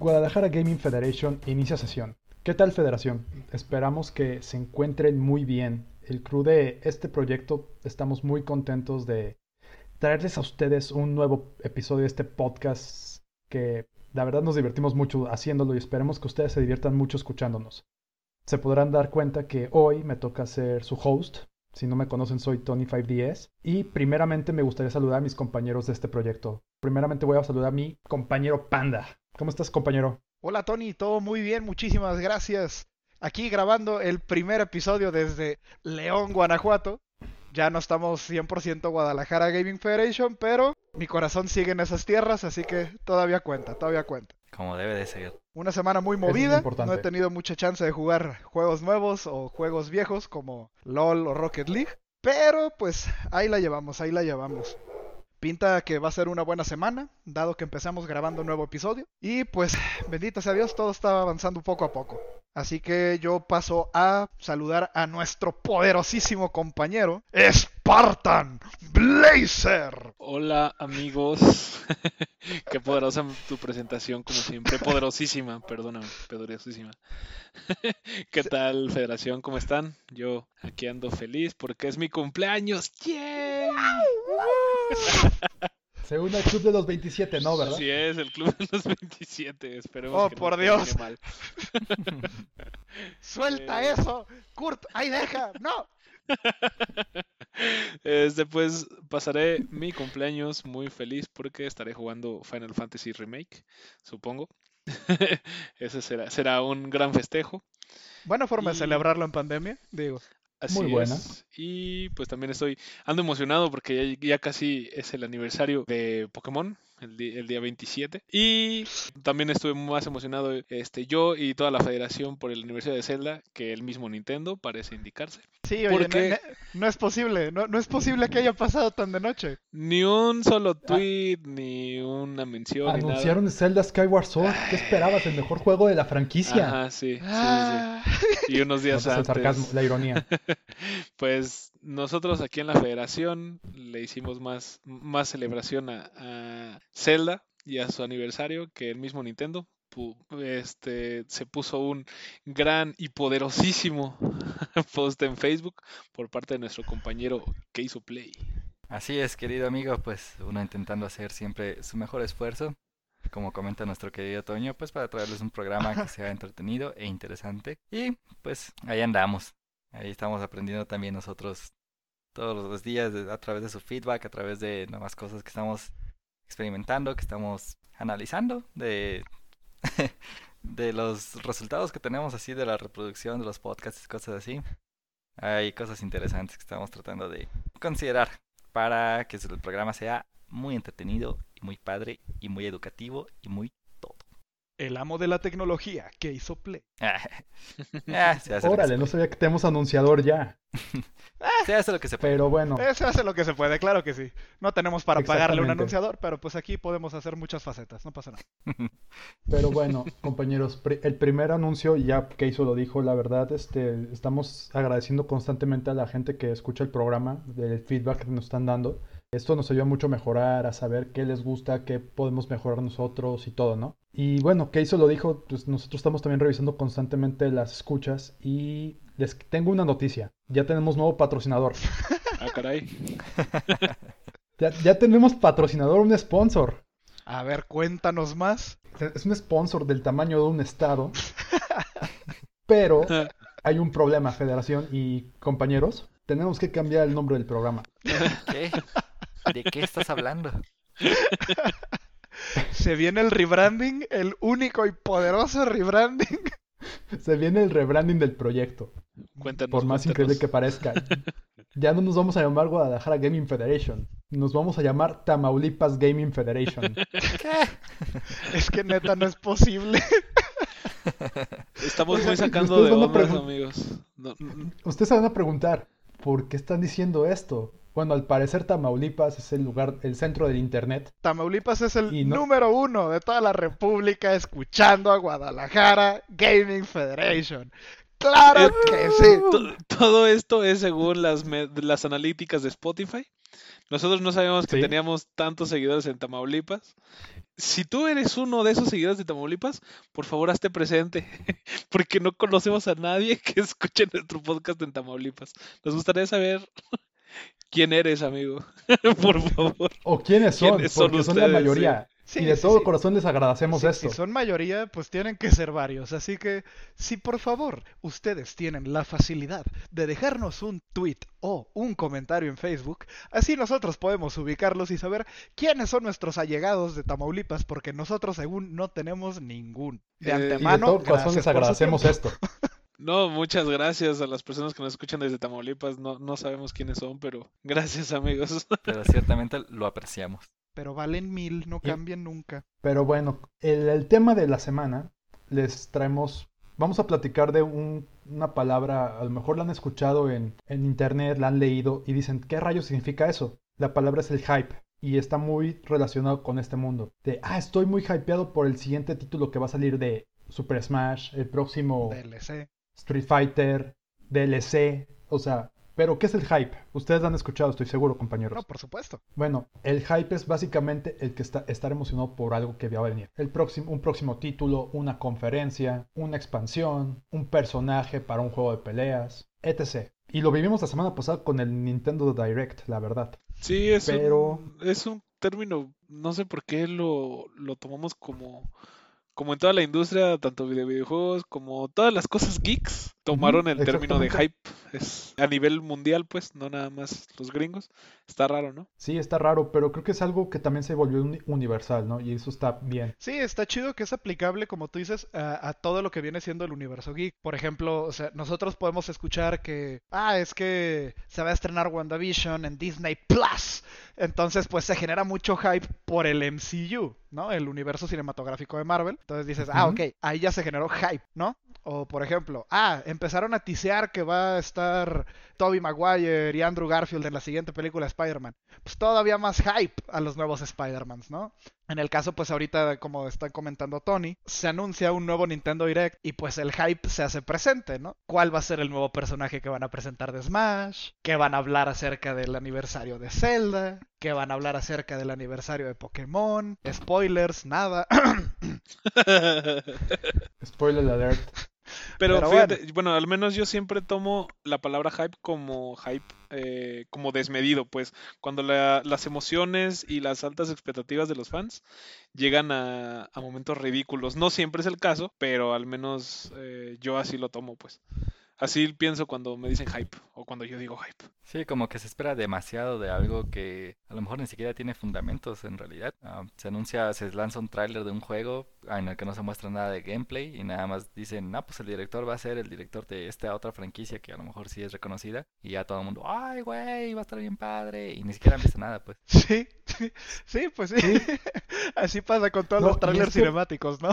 Guadalajara Gaming Federation inicia sesión. ¿Qué tal Federación? Esperamos que se encuentren muy bien. El crew de este proyecto estamos muy contentos de traerles a ustedes un nuevo episodio de este podcast que la verdad nos divertimos mucho haciéndolo y esperemos que ustedes se diviertan mucho escuchándonos. Se podrán dar cuenta que hoy me toca ser su host. Si no me conocen, soy Tony5DS. Y primeramente me gustaría saludar a mis compañeros de este proyecto. Primeramente voy a saludar a mi compañero Panda. ¿Cómo estás, compañero? Hola, Tony. Todo muy bien. Muchísimas gracias. Aquí grabando el primer episodio desde León, Guanajuato. Ya no estamos 100% Guadalajara Gaming Federation, pero mi corazón sigue en esas tierras, así que todavía cuenta, todavía cuenta. Como debe de ser. Una semana muy es movida, no he tenido mucha chance de jugar juegos nuevos o juegos viejos como LOL o Rocket League, pero pues ahí la llevamos, ahí la llevamos. Pinta que va a ser una buena semana, dado que empezamos grabando un nuevo episodio. Y pues, bendito sea Dios, todo está avanzando poco a poco. Así que yo paso a saludar a nuestro poderosísimo compañero, Spartan Blazer. Hola amigos, qué poderosa tu presentación como siempre, poderosísima, perdóname, poderosísima. ¿Qué tal Federación? ¿Cómo están? Yo aquí ando feliz porque es mi cumpleaños. ¡Yay! Se une al club de los 27, ¿no, verdad? Así es, el club de los 27, esperemos Oh, que no por termine Dios. mal. ¡Suelta Eh. eso! ¡Kurt, ahí deja! ¡No! Este, pues pasaré mi cumpleaños muy feliz porque estaré jugando Final Fantasy Remake, supongo. Ese será, será un gran festejo. Buena forma de celebrarlo en pandemia, digo. Así Muy buena. es. Y pues también estoy ando emocionado porque ya, ya casi es el aniversario de Pokémon, el, el día 27. Y también estuve más emocionado este yo y toda la federación por el aniversario de Zelda que el mismo Nintendo parece indicarse. Sí, oye, ¿Por no, no- no es posible, no, no es posible que haya pasado tan de noche. Ni un solo tweet, ni una mención, ni nada. Anunciaron Zelda Skyward Sword. ¿Qué esperabas? El mejor juego de la franquicia. Ajá, sí, sí, sí, Ah. Y unos días Notas el antes. sarcasmo, la ironía. Pues nosotros aquí en la federación le hicimos más, más celebración a, Zelda y a su aniversario que el mismo Nintendo. Este, se puso un gran y poderosísimo post en Facebook por parte de nuestro compañero que hizo Play. Así es, querido amigo, pues uno intentando hacer siempre su mejor esfuerzo, como comenta nuestro querido Toño, pues para traerles un programa que sea entretenido e interesante. Y pues ahí andamos. Ahí estamos aprendiendo también nosotros todos los días a través de su feedback, a través de nuevas cosas que estamos experimentando, que estamos analizando de de los resultados que tenemos así de la reproducción de los podcasts y cosas así. Hay cosas interesantes que estamos tratando de considerar para que el programa sea muy entretenido y muy padre y muy educativo y muy. El amo de la tecnología que hizo Play. Ah, se, hace Órale, no sabía que tenemos anunciador ya. puede. Se hace lo que se puede. Pero bueno, Eh, Se hace lo que se puede, claro que sí. No tenemos para pagarle un anunciador, pero pues aquí podemos hacer muchas facetas, no pasa nada. pero bueno, compañeros, el primer anuncio, ya que hizo lo dijo, la verdad, este, estamos agradeciendo constantemente a la gente que escucha el programa, del feedback que nos están dando. Esto nos ayuda mucho a mejorar, a saber qué les gusta, qué podemos mejorar nosotros y todo, ¿no? Y bueno, que hizo lo dijo, pues nosotros estamos también revisando constantemente las escuchas y les tengo una noticia. Ya tenemos nuevo patrocinador. Ah, caray. Ya, ya tenemos patrocinador, un sponsor. A ver, cuéntanos más. Es un sponsor del tamaño de un estado. Pero hay un problema, federación y compañeros. Tenemos que cambiar el nombre del programa. ¿Qué? ¿De qué estás hablando? Se viene el rebranding, el único y poderoso rebranding. Se viene el rebranding del proyecto. Cuéntanos. Por más increíble que parezca. Ya no nos vamos a llamar Guadalajara Gaming Federation. Nos vamos a llamar Tamaulipas Gaming Federation. ¿Qué? Es que neta no es posible. Estamos muy sacando ustedes de pregun- amigos. No, no, Ustedes se van a preguntar, ¿por qué están diciendo esto? Bueno, al parecer Tamaulipas es el lugar, el centro del internet. Tamaulipas es el no- número uno de toda la república escuchando a Guadalajara Gaming Federation. ¡Claro Eh, que sí! To- Todo esto es según las, las analíticas de Spotify. Nosotros no sabíamos que Sí. teníamos tantos seguidores en Tamaulipas. Si tú eres uno de esos seguidores de Tamaulipas, por favor hazte presente, porque no conocemos a nadie que escuche nuestro podcast en Tamaulipas. Nos gustaría saber quién eres, amigo. por favor. ¿O quiénes son? ¿Quiénes son Porque son la mayoría. Sí, y de sí, todo sí. corazón les agradecemos esto. Si son mayoría, pues tienen que ser varios. Así que, si por favor ustedes tienen la facilidad de dejarnos un tweet o un comentario en Facebook, así nosotros podemos ubicarlos y saber quiénes son nuestros allegados de Tamaulipas, porque nosotros según no tenemos ningún. De Eh, y de y de antemano, todo corazón les agradecemos esto. No, muchas gracias a las personas que nos escuchan desde Tamaulipas. No, no sabemos quiénes son, pero gracias, amigos. Pero ciertamente lo apreciamos. Pero valen mil, no Y- cambien nunca. Pero bueno, el, el tema de la semana les traemos, vamos a platicar de un- una palabra, a lo mejor la han escuchado en, en internet, la han leído y dicen, ¿qué rayos significa eso? La palabra es el hype y está muy relacionado con este mundo. De, ah, estoy muy hypeado por el siguiente título que va a salir de Super Smash, el próximo DLC. Street Fighter, DLC, o sea, pero ¿qué es el hype? Ustedes lo han escuchado, estoy seguro, compañeros. No, por supuesto. Bueno, el hype es básicamente el que está estar emocionado por algo que va a venir. El próximo, un próximo título, una conferencia, una expansión, un personaje para un juego de peleas, etc. Y lo vivimos la semana pasada con el Nintendo Direct, la verdad. Sí, es, Pero- un, es un término, no sé por qué lo, lo tomamos como, como en toda la industria, tanto de videojuegos como todas las cosas geeks, tomaron el término de hype. Es a nivel mundial, pues, no nada más los gringos. Está raro, ¿no? Sí, está raro, pero creo que es algo que también se volvió uni- universal, ¿no? Y eso está bien. Sí, está chido que es aplicable, como tú dices, a, a todo lo que viene siendo el universo geek. Por ejemplo, o sea, nosotros podemos escuchar que, ah, es que se va a estrenar WandaVision en Disney Plus. Entonces, pues se genera mucho hype por el MCU, ¿no? El universo cinematográfico de Marvel. Entonces dices, ah, ok, ahí ya se generó hype, ¿no? O por ejemplo, ah, empezaron a tisear que va a estar Tobey Maguire y Andrew Garfield en la siguiente película de Spider-Man. Pues todavía más hype a los nuevos Spider-Mans, ¿no? En el caso, pues ahorita, como está comentando Tony, se anuncia un nuevo Nintendo Direct y pues el hype se hace presente, ¿no? ¿Cuál va a ser el nuevo personaje que van a presentar de Smash? ¿Qué van a hablar acerca del aniversario de Zelda? ¿Qué van a hablar acerca del aniversario de Pokémon? Spoilers, nada. Spoiler alert. Pero, Pero fíjate, bueno. al menos yo siempre tomo la palabra hype como hype, eh, como desmedido, pues, cuando la- las emociones y las altas expectativas de los fans llegan a, a momentos ridículos. No siempre es el caso, pero al menos eh, yo así lo tomo, pues. Así pienso cuando me dicen hype o cuando yo digo hype. Sí, como que se espera demasiado de algo que a lo mejor ni siquiera tiene fundamentos en realidad. Ah, se anuncia, se lanza un tráiler de un juego en el que no se muestra nada de gameplay y nada más dicen, ah, pues el director va a ser el director de esta otra franquicia que a lo mejor sí es reconocida y ya todo el mundo, ay, güey, va a estar bien padre y ni siquiera han visto nada, pues. Sí, sí, sí, pues sí. Así pasa con todos No, los trailers es que- cinemáticos, ¿no?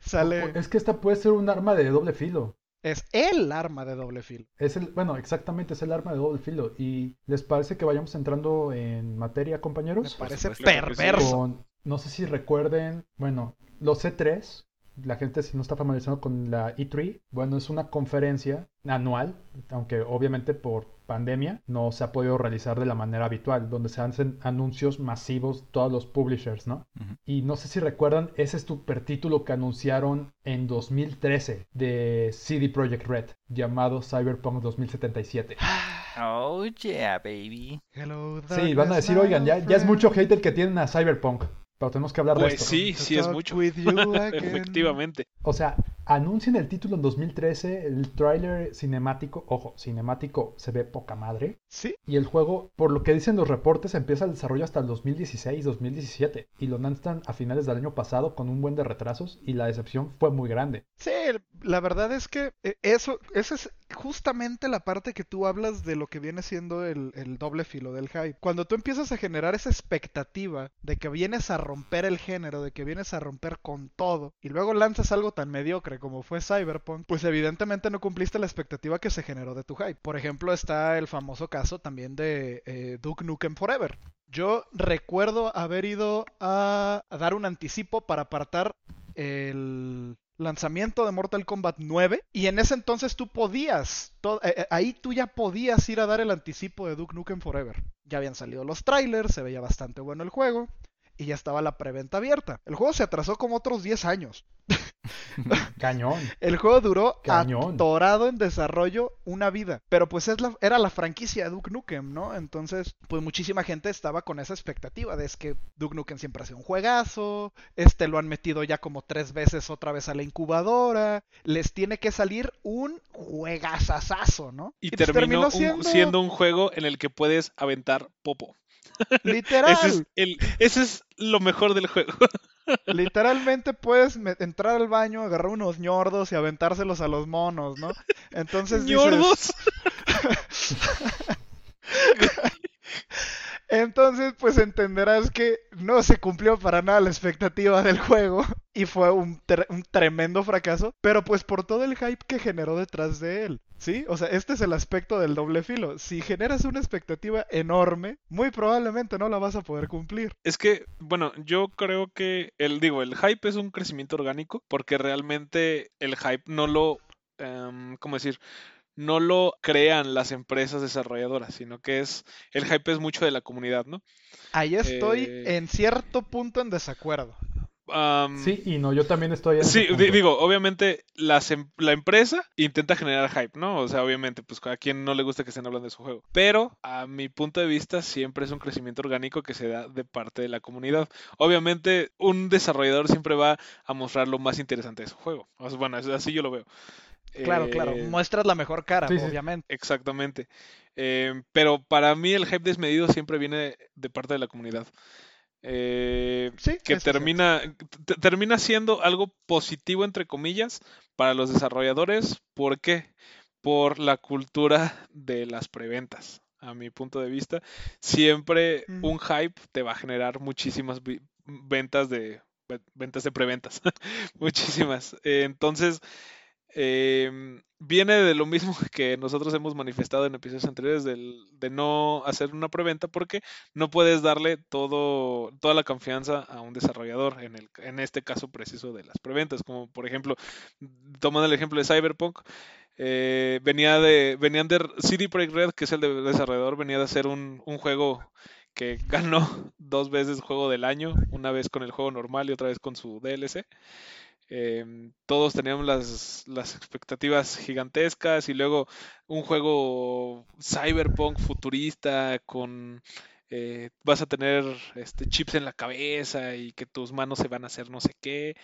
Sale. Es que esta puede ser un arma de doble filo. Es el arma de doble filo. Es el, bueno, exactamente, es el arma de doble filo. ¿Y les parece que vayamos entrando en materia, Me compañeros? parece que sí. perverso. Con- no sé si recuerden, bueno, los C3, la gente si no está familiarizado con la E3, bueno, es una conferencia anual, aunque obviamente por pandemia no se ha podido realizar de la manera habitual, donde se hacen anuncios masivos todos los publishers, ¿no? Y no sé si recuerdan ese super título que anunciaron en 2013 de CD Projekt Red, llamado Cyberpunk 2077. Oh, yeah, baby. Hello, Sí, van a decir, oigan, ya, es mucho hate el que tienen a Cyberpunk, pero tenemos que hablar de Pues esto. sí, sí es mucho. Efectivamente. O sea, anuncian el título en 2013, el tráiler cinemático, ojo, cinemático se ve poca madre, Sí, y el juego, por lo que dicen los reportes, empieza el desarrollo hasta el 2016, 2017, y lo lanzan a finales del año pasado con un buen de retrasos, y la decepción fue muy grande. sí, la verdad es que eh, eso, esa es justamente la parte que tú hablas de lo que viene siendo el, el doble filo del hype. Cuando tú empiezas a generar esa expectativa de que vienes a romper el género, de que vienes a romper con todo, y luego lanzas algo tan mediocre como fue Cyberpunk, pues evidentemente no cumpliste la expectativa que se generó de tu hype. Por ejemplo, está el famoso caso también de eh, Duke Nukem Forever. Yo recuerdo haber ido a, dar un anticipo para apartar el, lanzamiento de Mortal Kombat 9 y en ese entonces tú podías, eh, eh, ahí tú ya podías ir a dar el anticipo de Duke Nukem Forever. Ya habían salido los trailers, se veía bastante bueno el juego y ya estaba la preventa abierta. El juego se atrasó como otros 10 años. Cañón. El juego duró Cañón. atorado en desarrollo una vida. Pero pues es la, era la franquicia de Duke Nukem, ¿no? Entonces, pues muchísima gente estaba con esa expectativa de es que Duke Nukem siempre ha sido un juegazo. Este lo han metido ya como tres veces otra vez a la incubadora. Les tiene que salir un juegazazazo, ¿no? Y pues terminó un- siendo... un juego en el que puedes aventar popo. Literal. Ese es, el, ese es lo mejor del juego. Literalmente puedes entrar al baño, agarrar unos ñordos y aventárselos a los monos, ¿no? Entonces dices- ¡Ñordos! Entonces, pues entenderás que no se cumplió para nada la expectativa del juego y fue un, tre- un tremendo fracaso, pero pues por todo el hype que generó detrás de él, ¿sí? O sea, este es el aspecto del doble filo. Si generas una expectativa enorme, muy probablemente no la vas a poder cumplir. Es que, bueno, yo creo que el, digo, el hype es un crecimiento orgánico porque realmente el hype no lo, em, ¿cómo decir? No lo crean las empresas desarrolladoras, sino que es, el hype es mucho de la comunidad, ¿no? Ahí estoy Eh. en cierto punto en desacuerdo. Sí, y no, yo también estoy Sí, digo, obviamente las la empresa intenta generar hype, ¿no? O sea, obviamente, pues a quien no le gusta que estén hablando de su juego. Pero a mi punto de vista siempre es un crecimiento orgánico que se da de parte de la comunidad. Obviamente un desarrollador siempre va a mostrar lo más interesante de su juego. O sea, bueno, así yo lo veo. Claro, claro, Eh, muestras la mejor cara, sí, sí. obviamente. Exactamente. Eh, pero para mí el hype desmedido siempre viene de parte de la comunidad. Eh, Sí, que termina, te- termina siendo algo positivo, entre comillas, para los desarrolladores. ¿Por qué? Por la cultura de las preventas. A mi punto de vista, siempre un hype te va a generar muchísimas ventas de ve- ventas de preventas. muchísimas. Eh, entonces, em, viene de lo mismo que nosotros hemos manifestado en episodios anteriores del- de no hacer una preventa porque no puedes darle todo, toda la confianza a un desarrollador en, el, en este caso preciso de las preventas, como por ejemplo, tomando el ejemplo de Cyberpunk, eh, venía de, venían de CD Projekt Red, que es el de- desarrollador, venía de hacer un, un juego que ganó dos veces juego del año, una vez con el juego normal y otra vez con su DLC. Em, todos teníamos las, las expectativas gigantescas y luego un juego cyberpunk futurista con eh, vas a tener este, chips en la cabeza y que tus manos se van a hacer no sé qué.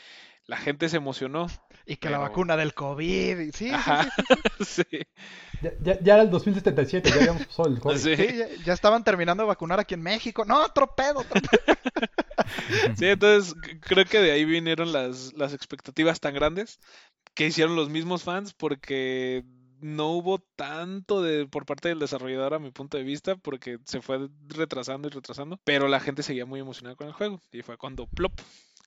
La gente se emocionó. Y que la vacuna del COVID. y- Sí, sí, Ajá. sí, Sí. Ya, ya- ya era el 2077, ya habíamos pasado el COVID. Sí. Sí, ya, ya estaban terminando de vacunar aquí en México. No, otro pedo, otro pedo. Sí, entonces creo que de ahí vinieron las, las expectativas tan grandes que hicieron los mismos fans porque no hubo tanto de por parte del desarrollador a mi punto de vista porque se fue retrasando y retrasando, pero la gente seguía muy emocionada con el juego y fue cuando plop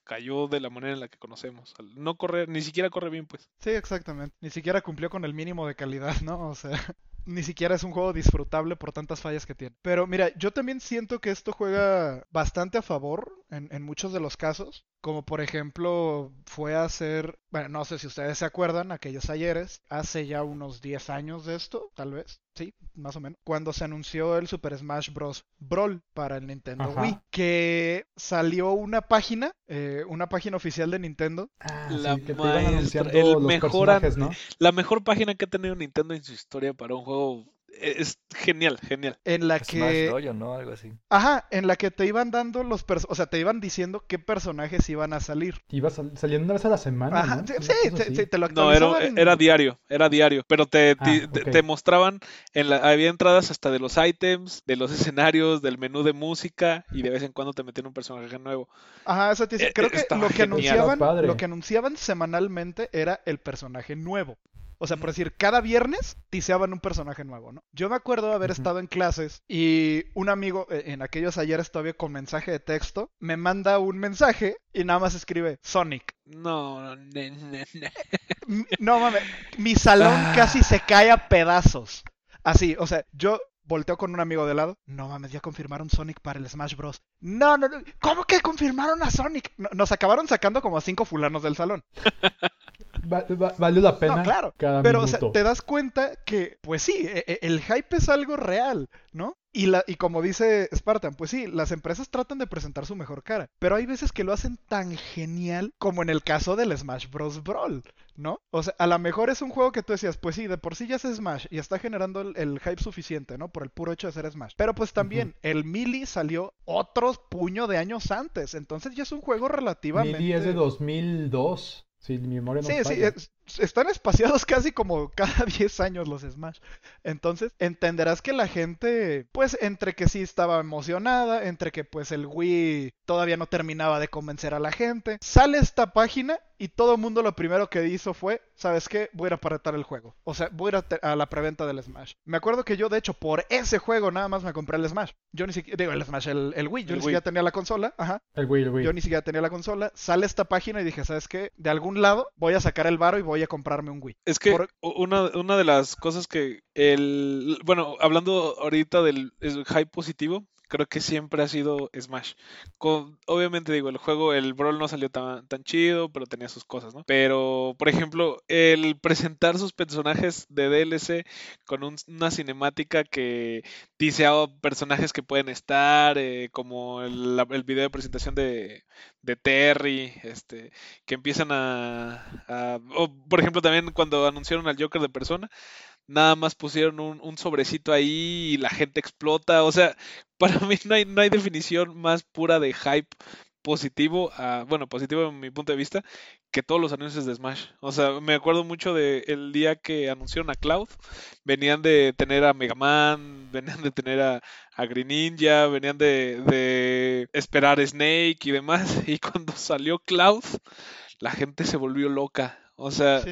cayó de la manera en la que conocemos. Al no correr, ni siquiera corre bien pues. Sí, exactamente. Ni siquiera cumplió con el mínimo de calidad, ¿no? O sea, ni siquiera es un juego disfrutable por tantas fallas que tiene. Pero mira, yo también siento que esto juega bastante a favor en, en muchos de los casos. Como por ejemplo, fue a hacer, bueno, no sé si ustedes se acuerdan, aquellos ayeres, hace ya unos 10 años de esto, tal vez, sí, más o menos, cuando se anunció el Super Smash Bros. Brawl para el Nintendo Ajá. Wii, que salió una página, eh, una página oficial de Nintendo, Ah, La sí, que te iban maestra, anunciando el los mejor ¿no? La mejor página que ha tenido Nintendo en su historia para un juego es genial, genial. en la Smash que... Dojo, ¿no? Algo así. Ajá, en la que te iban dando los o sea, te iban diciendo qué personajes iban a salir. Iba sal- saliendo una vez a la semana, Ajá, ¿no? sí, sí, te, sí, te lo No, era, actualizaban. era diario, era diario, pero te, Ah, ti- te- mostraban, en la, había entradas hasta de los items, de los escenarios, del menú de música y de vez en cuando te metían un personaje nuevo. Ajá, eso te dice- Eh, Creo eh, que lo que genial. anunciaban, lo que anunciaban semanalmente era el personaje nuevo. O sea, por decir, cada viernes tiseaban un personaje nuevo, ¿no? Yo me acuerdo haber estado en clases y un amigo, eh, en aquellos ayeres todavía con mensaje de texto, me manda un mensaje y nada más escribe Sonic. No, ne- ne. M- No mames, mi salón Ah. casi se cae a pedazos. Así, o sea, yo volteo con un amigo de lado. No mames, ya confirmaron Sonic para el Smash Bros. No, no, no. ¿Cómo que confirmaron a Sonic? No- Nos acabaron sacando como a cinco fulanos del salón. Va- va- valió la pena No, claro. cada Pero, o sea, minuto. te das cuenta que, pues sí, e- e- el hype es algo real, ¿no? Y, la, y como dice Spartan, pues sí, las empresas tratan de presentar su mejor cara, pero hay veces que lo hacen tan genial como en el caso del Smash Bros. Brawl, ¿no? O sea, a lo mejor es un juego que tú decías, pues sí, de por sí ya es Smash y está generando el, el hype suficiente, ¿no? Por el puro hecho de ser Smash. Pero pues también, el Melee salió otro puño de años antes, entonces ya es un juego relativamente... Melee es de 2002. Si mi memoria no Sí, sí, falla. Es- están espaciados casi como cada 10 años los Smash. Entonces, entenderás que la gente, pues, entre que sí estaba emocionada, entre que pues el Wii todavía no terminaba de convencer a la gente. Sale esta página y todo el mundo lo primero que hizo fue, ¿sabes qué? Voy a ir a el juego. O sea, voy a ir a, la preventa del Smash. Me acuerdo que yo, de hecho, por ese juego nada más me compré el Smash. Yo ni siquiera, digo, el Smash, el, el Wii. Yo El ni Wii. siquiera tenía la consola. Ajá. El Wii, el Wii. Yo ni siquiera tenía la consola. Sale esta página y dije, ¿sabes qué? De algún lado voy a sacar el varo y voy a comprarme un Wii. Es que Por- una, una de las cosas que el bueno, hablando ahorita del hype positivo, creo que siempre ha sido Smash. Con- obviamente digo, el juego, el Brawl no salió tan, tan chido, pero tenía sus cosas, ¿no? Pero, por ejemplo, el presentar sus personajes de DLC con un- una cinemática que dice a personajes que pueden estar, eh, como el, el video de presentación de, de Terry, este, que empiezan a, a- o, por ejemplo también cuando anunciaron al Joker de persona, nada más pusieron un, sobrecito ahí y la gente explota, o sea, para mí no hay, no hay definición más pura de hype positivo, bueno, positivo en mi punto de vista, que todos los anuncios de Smash. O sea, me acuerdo mucho de el día que anunciaron a Cloud, venían de tener a Mega Man, venían de tener a, Green Ninja, venían de, de esperar a Snake y demás, y cuando salió Cloud, la gente se volvió loca. O sea.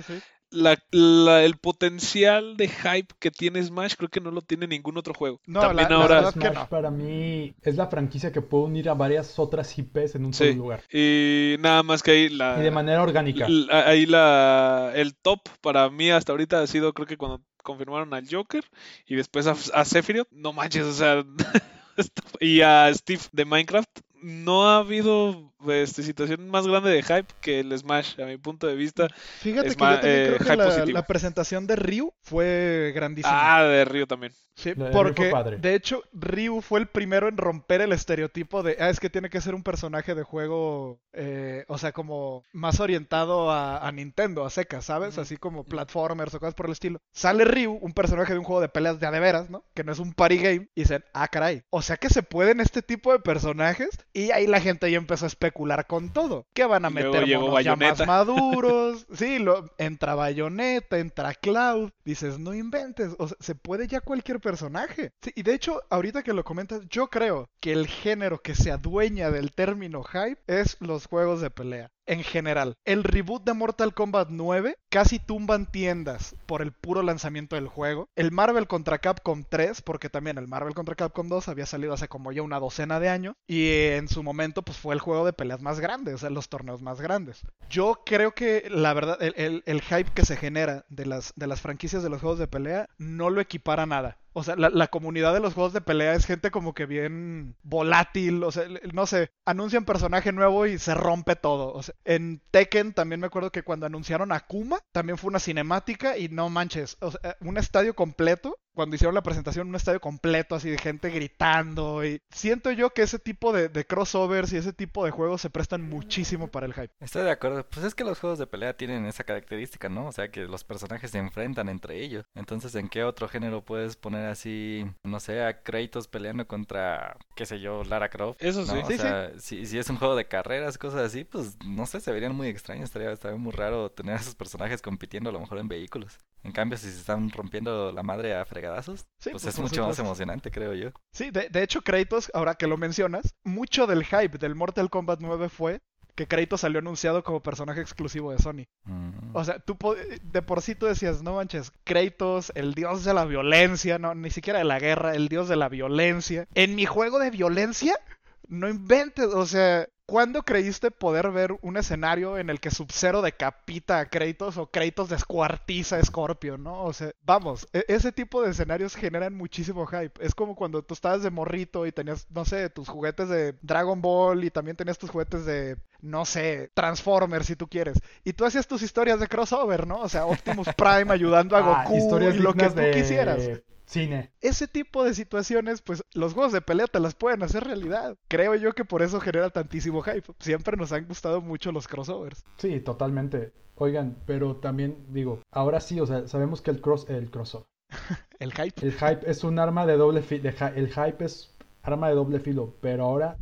La- la- el potencial de hype que tiene Smash creo que no lo tiene ningún otro juego. No, También la- la ahora... que Smash no. para mí es la franquicia que puede unir a varias otras IPs en un Sí. solo lugar. Y nada más que ahí la... Y de manera orgánica. ahí la... El top para mí hasta ahorita ha sido creo que cuando confirmaron al Joker y después a, a Sephiroth. No manches, o sea... y a Steve de Minecraft. No ha habido este, situación más grande de hype que el Smash, a mi punto de vista. Fíjate Es que yo también eh, creo que la, presentación de Ryu fue grandísima. Ah, de Río también. Sí, de Ryu porque de hecho Ryu fue el primero en romper el estereotipo de, ah, es que tiene que ser un personaje de juego, eh, o sea, como más orientado a, a Nintendo, a secas, ¿sabes? Así como platformers o cosas por el estilo. Sale Ryu, un personaje de un juego de peleas de a de veras, ¿no? Que no es un party game, y dicen, ah, caray, o sea que se pueden este tipo de personajes, y ahí la gente ya empezó a especular con todo. Que van a meter monos ya más maduros, sí, lo, entra Bayonetta, entra Cloud, dices, no inventes, o sea, se puede ya cualquier personaje. Sí, y de hecho, ahorita que lo comentas, yo creo que el género que se adueña del término hype es los juegos de pelea. En general, el reboot de Mortal Kombat 9 casi tumban tiendas por el puro lanzamiento del juego. El Marvel contra Capcom 3, porque también el Marvel contra Capcom 2 había salido hace como ya una docena de años. Y en su momento, pues fue el juego de peleas más grande, o sea, los torneos más grandes. Yo creo que la verdad, el, el- el hype que se genera de las, de las franquicias de los juegos de pelea no lo equipara nada. O sea, la, la comunidad de los juegos de pelea es gente como que bien volátil, o sea, no sé, anuncian personaje nuevo y se rompe todo. O sea, en Tekken también me acuerdo que cuando anunciaron a Kuma, también fue una cinemática y no manches, o sea, un estadio completo, cuando hicieron la presentación, un estadio completo así de gente gritando y siento yo que ese tipo de, de crossovers y ese tipo de juegos se prestan muchísimo para el hype. Estoy de acuerdo. Pues es que los juegos de pelea tienen esa característica, ¿no? O sea, que los personajes se enfrentan entre ellos. Entonces, ¿en qué otro género puedes poner así, no sé, a Kratos peleando contra, qué sé yo, Lara Croft? Eso sí. ¿no? O Sí, sí. sea, si, si es un juego de carreras, cosas así, pues no sé, se verían muy extraños. Estaría, estaría muy raro tener a esos personajes compitiendo a lo mejor en vehículos. En cambio, si se están rompiendo la madre a fregadazos, Sí, pues pues, es mucho más emocionante, creo yo. Sí, de, de hecho Kratos, ahora que lo mencionas, mucho del hype del Mortal Kombat 9 fue que Kratos salió anunciado como personaje exclusivo de Sony. Mm. O sea, tú de por sí tú decías, no manches, Kratos, el dios de la violencia, no, ni siquiera de la guerra, el dios de la violencia. En mi juego de violencia, no inventes, o sea, ¿Cuándo creíste poder ver un escenario en el que Sub-Zero decapita a Kratos o Kratos descuartiza a Scorpion, ¿no? O sea, vamos, e- ese tipo de escenarios generan muchísimo hype. Es como cuando tú estabas de morrito y tenías, no sé, tus juguetes de Dragon Ball y también tenías tus juguetes de, no sé, Transformers si tú quieres. Y tú hacías tus historias de crossover, ¿no? O sea, Optimus Prime ayudando a Ah, Goku y lo que tú de quisieras Cine. ese tipo de situaciones, pues los juegos de pelea te las pueden hacer realidad. Creo yo que por eso genera tantísimo hype. Siempre nos han gustado mucho los crossovers. Sí, totalmente. Oigan, pero también digo, ahora sí, o sea, sabemos que el cross, el crossover, El hype. el hype es un arma de doble filo, el hype es arma de doble filo, pero ahora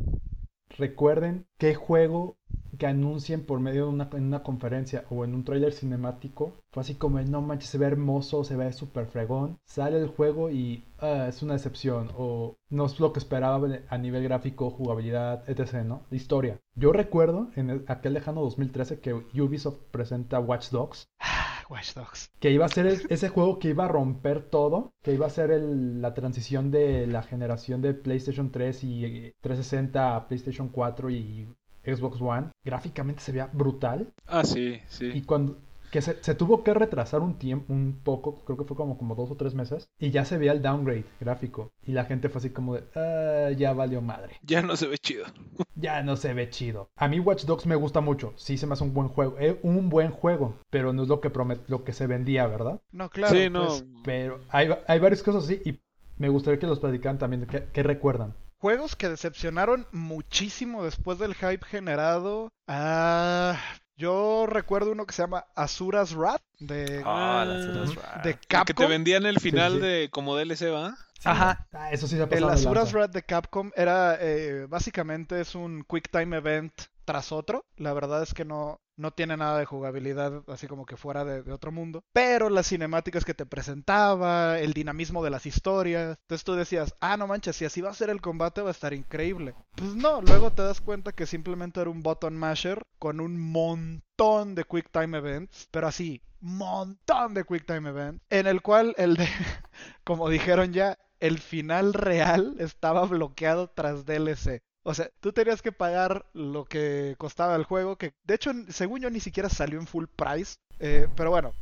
recuerden qué juego que anuncien por medio de una, en una conferencia o en un tráiler cinemático. Fue así como no manches se ve hermoso se ve súper fregón sale el juego y ah, es una decepción o no es lo que esperaba a nivel gráfico jugabilidad etc no historia. Yo recuerdo en el- aquel lejano 2013 que Ubisoft presenta Watch Dogs Watch Dogs. que iba a ser el- ese juego que iba a romper todo, que iba a ser el- la transición de la generación de PlayStation 3 y eh, 360 a PlayStation 4 y Xbox One. Gráficamente se veía brutal Ah, sí, y sí. cuando que se, se tuvo que retrasar un tiempo, un poco, creo que fue como, como dos o tres meses, y ya se veía el downgrade gráfico. Y la gente fue así como de, "Ah, ya valió madre. Ya no se ve chido. Ya no se ve chido. A mí Watch Dogs me gusta mucho. Sí se me hace un buen juego. Es un buen juego. Pero no es lo que promet lo que se vendía, ¿verdad? No, claro. sí, no. pues, Pero hay, hay varias cosas así. Y me gustaría que los platicaran también. ¿Qué, qué recuerdan? juegos que decepcionaron muchísimo después del hype generado. Ah, yo recuerdo uno que se llama Asura's Wrath de, Ah, otras de. El que te Capcom. vendían el final sí. de como DLC, ¿va? Sí, Ajá. Ah, eso sí se El Asura's. Wrath de Capcom era eh, básicamente es un quick time event tras otro. La verdad es que no, no tiene nada de jugabilidad así como que fuera de, otro mundo. Pero las cinemáticas que te presentaba, el dinamismo de las historias. Entonces tú decías, ah, no manches, si así va a ser el combate va a estar increíble. Pues no, luego te das cuenta que simplemente era un button masher con un montón de quick time events. Pero así, montón de quick time events. En el cual el de, como dijeron ya, el final real estaba bloqueado tras DLC. O sea, tú tenías que pagar lo que costaba el juego, que de hecho, según yo, ni siquiera salió en full price. Eh, pero bueno,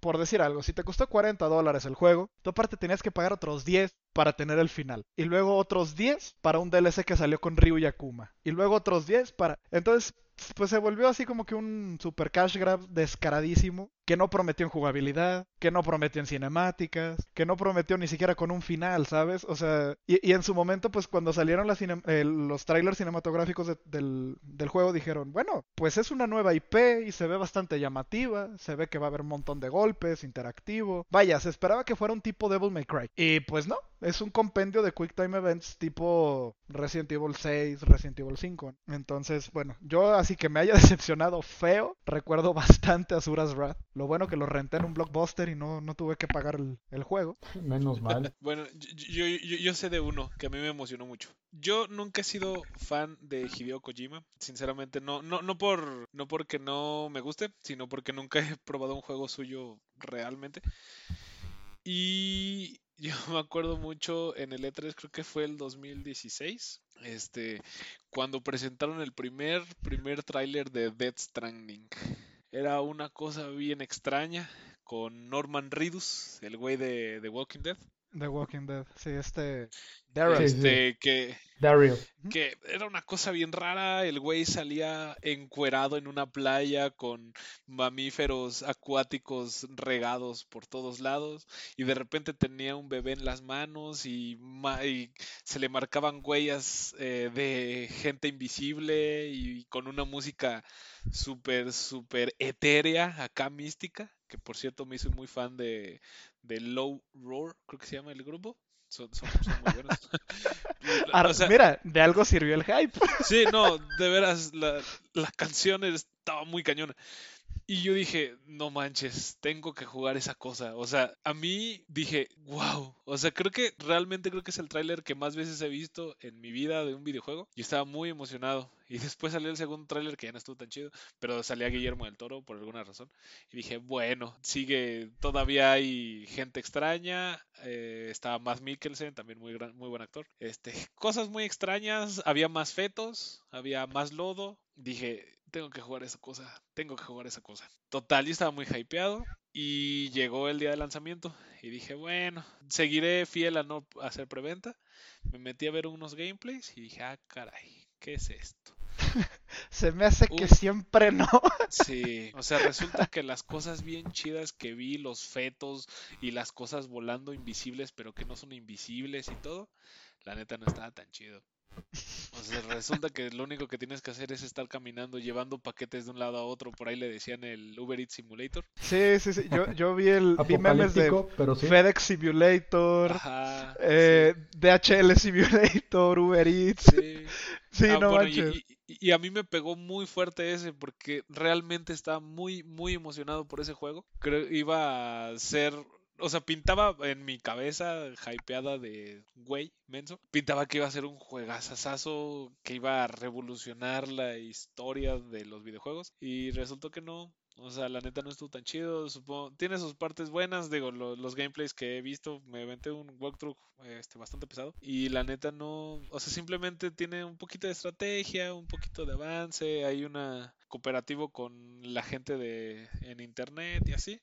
por decir algo, si te costó 40 dólares el juego, tú aparte tenías que pagar otros 10 para tener el final. Y luego otros 10 para un DLC que salió con Ryu y Akuma. Y luego otros 10 para... Entonces, pues se volvió así como que un super cash grab descaradísimo, que no prometió en jugabilidad, que no prometió en cinemáticas, que no prometió ni siquiera con un final, ¿sabes? O sea, y, en su momento, pues cuando salieron eh, los trailers cinematográficos de- del, juego, dijeron, bueno, pues es una nueva IP y se ve bastante llamativa, se ve que va a haber un montón de golpes, interactivo. Vaya, se esperaba que fuera un tipo Devil May Cry. Y pues no, es un compendio de Quick Time Events tipo Resident Evil 6, Resident Evil 5. Entonces, bueno, yo así que me haya decepcionado feo, recuerdo bastante a Wrath. Lo bueno que lo renté en un blockbuster y no, no tuve que pagar el, el juego. Menos mal. Bueno, yo, yo, yo- yo sé de uno que a mí me emocionó mucho. Yo nunca he sido fan de Hideo Kojima, sinceramente, no, no, no por no porque no me guste, sino porque nunca he probado un juego suyo realmente. Y yo me acuerdo mucho en el E3, creo que fue el 2016, este, cuando presentaron el primer, primer tráiler de Death Stranding. Era una cosa bien extraña con Norman Reedus, el güey de The Walking Dead. The Walking Dead, sí, este... Daryl. Sí, sí. Este, que, Daryl. que era una cosa bien rara. El güey salía encuerado en una playa con mamíferos acuáticos regados por todos lados. Y de repente tenía un bebé en las manos y, ma- y se le marcaban huellas eh, de gente invisible y con una música súper, súper etérea, acá mística. Que por cierto me hizo muy fan de, de Low Roar, creo que se llama el grupo. Son, son, son muy buenos. Ar- O sea, Mira, de algo sirvió el hype. Sí, no, de veras, la, la canción estaba muy cañona. Y yo dije, no manches, tengo que jugar esa cosa. O sea, a mí dije, wow. O sea, creo que realmente creo que es el tráiler que más veces he visto en mi vida de un videojuego. Y estaba muy emocionado. Y después salió el segundo tráiler que ya no estuvo tan chido, pero salía Guillermo del Toro por alguna razón. Y dije, bueno, sigue, todavía hay gente extraña. Eh, estaba Matt Mikkelsen, también muy, gran, muy buen actor. Este, cosas muy extrañas, había más fetos, había más lodo. Dije, tengo que jugar esa cosa, tengo que jugar esa cosa. Total, yo estaba muy hypeado y llegó el día de lanzamiento y dije, bueno, seguiré fiel a no hacer preventa. Me metí a ver unos gameplays y dije, ah, caray, ¿qué es esto? Se me hace que siempre no. sí, o sea, resulta que las cosas bien chidas que vi, los fetos y las cosas volando invisibles, pero que no son invisibles y todo, la neta no estaba tan chido. O sea, resulta que lo único que tienes que hacer es estar caminando, llevando paquetes de un lado a otro. Por ahí le decían el Uber Eats Simulator. Sí, sí, sí. Yo, yo vi el vi memes de FedEx Simulator, eh, DHL Simulator, Uber Eats. Sí, sí ah, no manches. Y, a mí me pegó muy fuerte ese porque realmente estaba muy, muy emocionado por ese juego. Creo iba a ser o sea, pintaba en mi cabeza, hypeada de güey, menso, pintaba que iba a ser un juegazazazo que iba a revolucionar la historia de los videojuegos. Y resultó que no. O sea, la neta no estuvo tan chido. Supongo, tiene sus partes buenas. Digo, los gameplays que he visto, me aventé un walkthrough este, bastante pesado. Y la neta no. O sea, simplemente tiene un poquito de estrategia, un poquito de avance. Hay una cooperativo con la gente de en internet y así.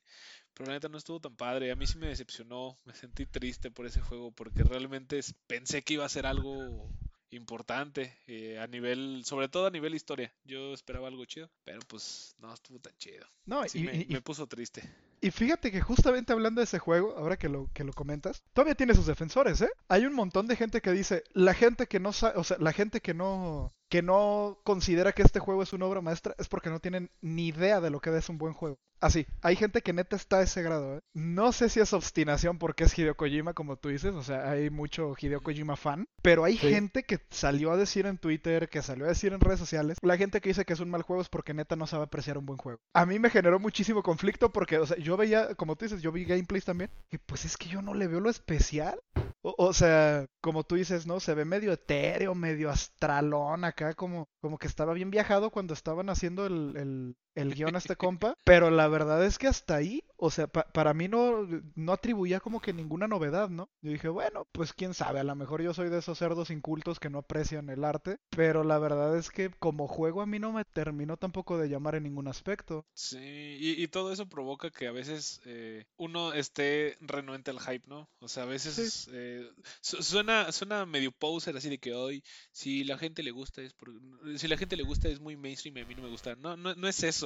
Pero la neta no estuvo tan padre. A mí sí me decepcionó. Me sentí triste por ese juego porque realmente pensé que iba a ser algo importante eh, a nivel, sobre todo a nivel historia. Yo esperaba algo chido, pero pues no estuvo tan chido. No, y, me, puso triste. Y fíjate que justamente hablando de ese juego, ahora que lo que lo comentas, todavía tiene sus defensores, ¿eh? Hay un montón de gente que dice, la gente que no sabe, o sea, la gente que no que no considera que este juego es una obra maestra es porque no tienen ni idea de lo que es un buen juego. Así, hay gente que neta está a ese grado, ¿eh? No sé si es obstinación porque es Hideo Kojima, como tú dices, o sea, hay mucho Hideo Kojima fan, pero hay gente que salió a decir en Twitter, que salió a decir en redes sociales, la gente que dice que es un mal juego es porque neta no sabe apreciar un buen juego. A mí me generó muchísimo conflicto porque, o sea, yo veía, como tú dices, yo vi gameplays también, y pues es que yo no le veo lo especial. O, sea, como tú dices, ¿no? Se ve medio etéreo, medio astralón acá, como, como que estaba bien viajado cuando estaban haciendo el, el guion a este compa, pero la verdad es que hasta ahí, o sea, para mí no, no atribuía como que ninguna novedad, ¿no? Yo dije, bueno, pues quién sabe, a lo mejor yo soy de esos cerdos incultos que no aprecian el arte, pero la verdad es que como juego a mí no me terminó tampoco de llamar en ningún aspecto. Sí, y, todo eso provoca que a veces eh, uno esté renuente al hype, ¿no? O sea, a veces eh, suena, suena medio poser así de que hoy, si la gente le gusta es por, si la gente le gusta es muy mainstream y a mí no me gusta. No, no, no es eso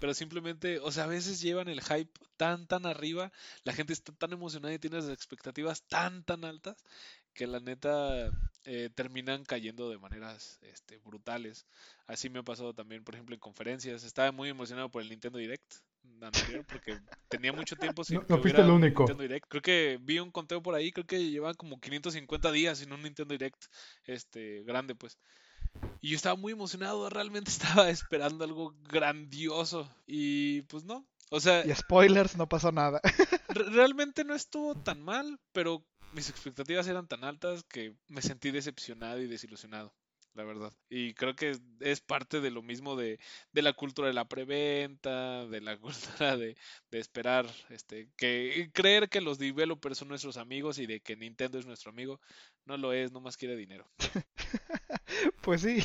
pero simplemente, o sea, a veces llevan el hype tan, tan arriba, la gente está tan emocionada y tiene las expectativas tan, tan altas, que la neta eh, terminan cayendo de maneras este, brutales. Así me ha pasado también, por ejemplo, en conferencias. Estaba muy emocionado por el Nintendo Direct anterior porque tenía mucho tiempo sin no, que el único. Nintendo Direct. Creo que vi un conteo por ahí, creo que llevan como 550 días sin un Nintendo Direct este grande, pues. Y yo estaba muy emocionado, realmente estaba esperando algo grandioso. Y pues no. O sea. Y spoilers, no pasó nada. realmente no estuvo tan mal, pero mis expectativas eran tan altas que me sentí decepcionado y desilusionado la verdad. Y creo que es parte de lo mismo de, de la cultura de la preventa, de la cultura de, de, esperar, este, que creer que los developers son nuestros amigos y de que Nintendo es nuestro amigo. No lo es, nomás quiere dinero. pues sí,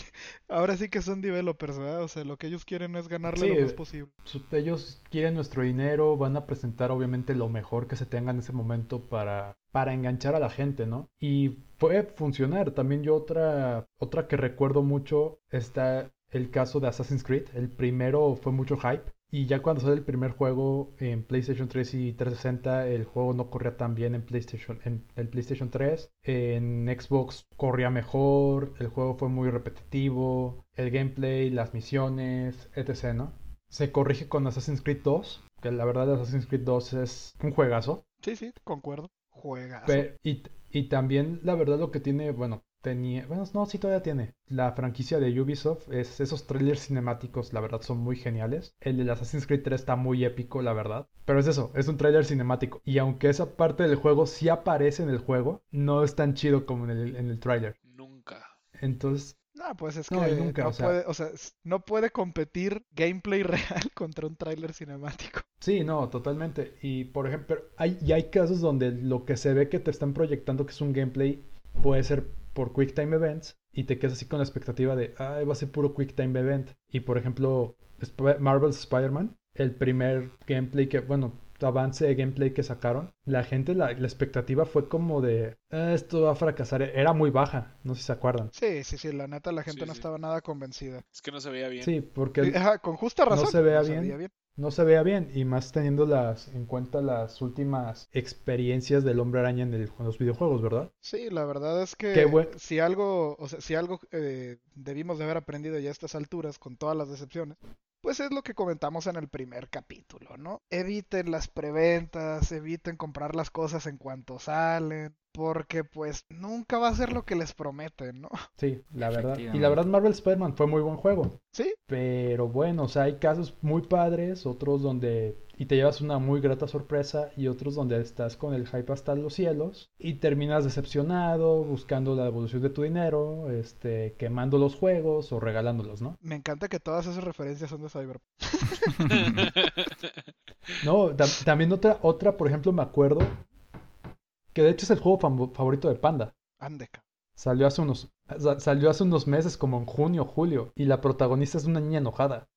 ahora sí que son developers, ¿verdad? O sea, lo que ellos quieren es ganarle lo más posible. Ellos quieren nuestro dinero, van a presentar obviamente lo mejor que se tenga en ese momento para, para enganchar a la gente, ¿no? Y puede funcionar. También yo otra, otra que recuerdo mucho está el caso de Assassin's Creed. El primero fue mucho hype. Y ya cuando sale el primer juego en PlayStation 3 y 360, el juego no corría tan bien en PlayStation, en el PlayStation 3. En Xbox corría mejor, el juego fue muy repetitivo, el gameplay, las misiones, etc. ¿no? Se corrige con Assassin's Creed 2, que la verdad Assassin's Creed 2 es un juegazo. Sí, sí, concuerdo. Juegazo. y, y también la verdad lo que tiene, bueno, tenía, bueno, no, sí todavía tiene. La franquicia de Ubisoft es esos trailers cinemáticos, la verdad, son muy geniales. El de Assassin's Creed 3 está muy épico, la verdad. Pero es eso, es un trailer cinemático. Y aunque esa parte del juego sí aparece en el juego, no es tan chido como en el, en el trailer. Nunca. Entonces, No, pues es que No, nunca, no, o sea- puede, o sea, no puede competir gameplay real contra un tráiler cinemático. Sí, no, totalmente. Y por ejemplo, hay, y hay casos donde lo que se ve que te están proyectando que es un gameplay puede ser por Quick Time Events y te quedas así con la expectativa de, ah, va a ser puro Quick Time Event. Y por ejemplo, Sp- Marvel's Spider-Man, el primer gameplay que, bueno, avance de gameplay que sacaron, la gente, la, la expectativa fue como de, "Ah, esto va a fracasar. Era muy baja, no sé si se acuerdan. Sí, sí, sí, la neta la gente Sí, no sí. estaba nada convencida. Es que no se veía bien. Sí, porque... Ajá, con justa razón. se no se bien. veía bien. No se vea bien y más teniendo las en cuenta las últimas experiencias del hombre araña en, el- en los videojuegos, ¿verdad? Sí, la verdad es que si algo, o sea, si algo eh, debimos de haber aprendido ya a estas alturas con todas las decepciones, pues es lo que comentamos en el primer capítulo, ¿no? Eviten las preventas, eviten comprar las cosas en cuanto salen, porque pues nunca va a ser lo que les prometen, ¿no? Sí, la verdad. Y la verdad Marvel Spider-Man fue muy buen juego. Sí, Pero bueno, o sea, hay casos muy padres, otros donde y te llevas una muy grata sorpresa y otros donde estás con el hype hasta los cielos y terminas decepcionado, buscando la devolución de tu dinero, este, quemando los juegos o regalándolos, ¿no? me encanta que todas esas referencias son de Cyberpunk. No, tam- también otra, otra, por ejemplo, me acuerdo que de hecho es el juego favorito de Panda. Andeca. Salió hace unos, sa- salió hace unos meses, como en junio, julio, y la protagonista es una niña enojada.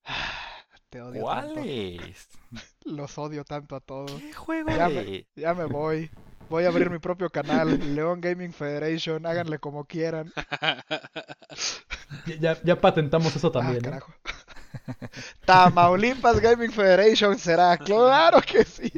Te odio tanto. ¿Cuáles? Los odio tanto a todos. ¿Qué juego Ya es? me- Ya me voy. Voy a abrir mi propio canal, León Gaming Federation, háganle como quieran. Ya, ya, patentamos eso también, ah, ¿eh? carajo. Tamaulipas Gaming Federation será, claro que sí.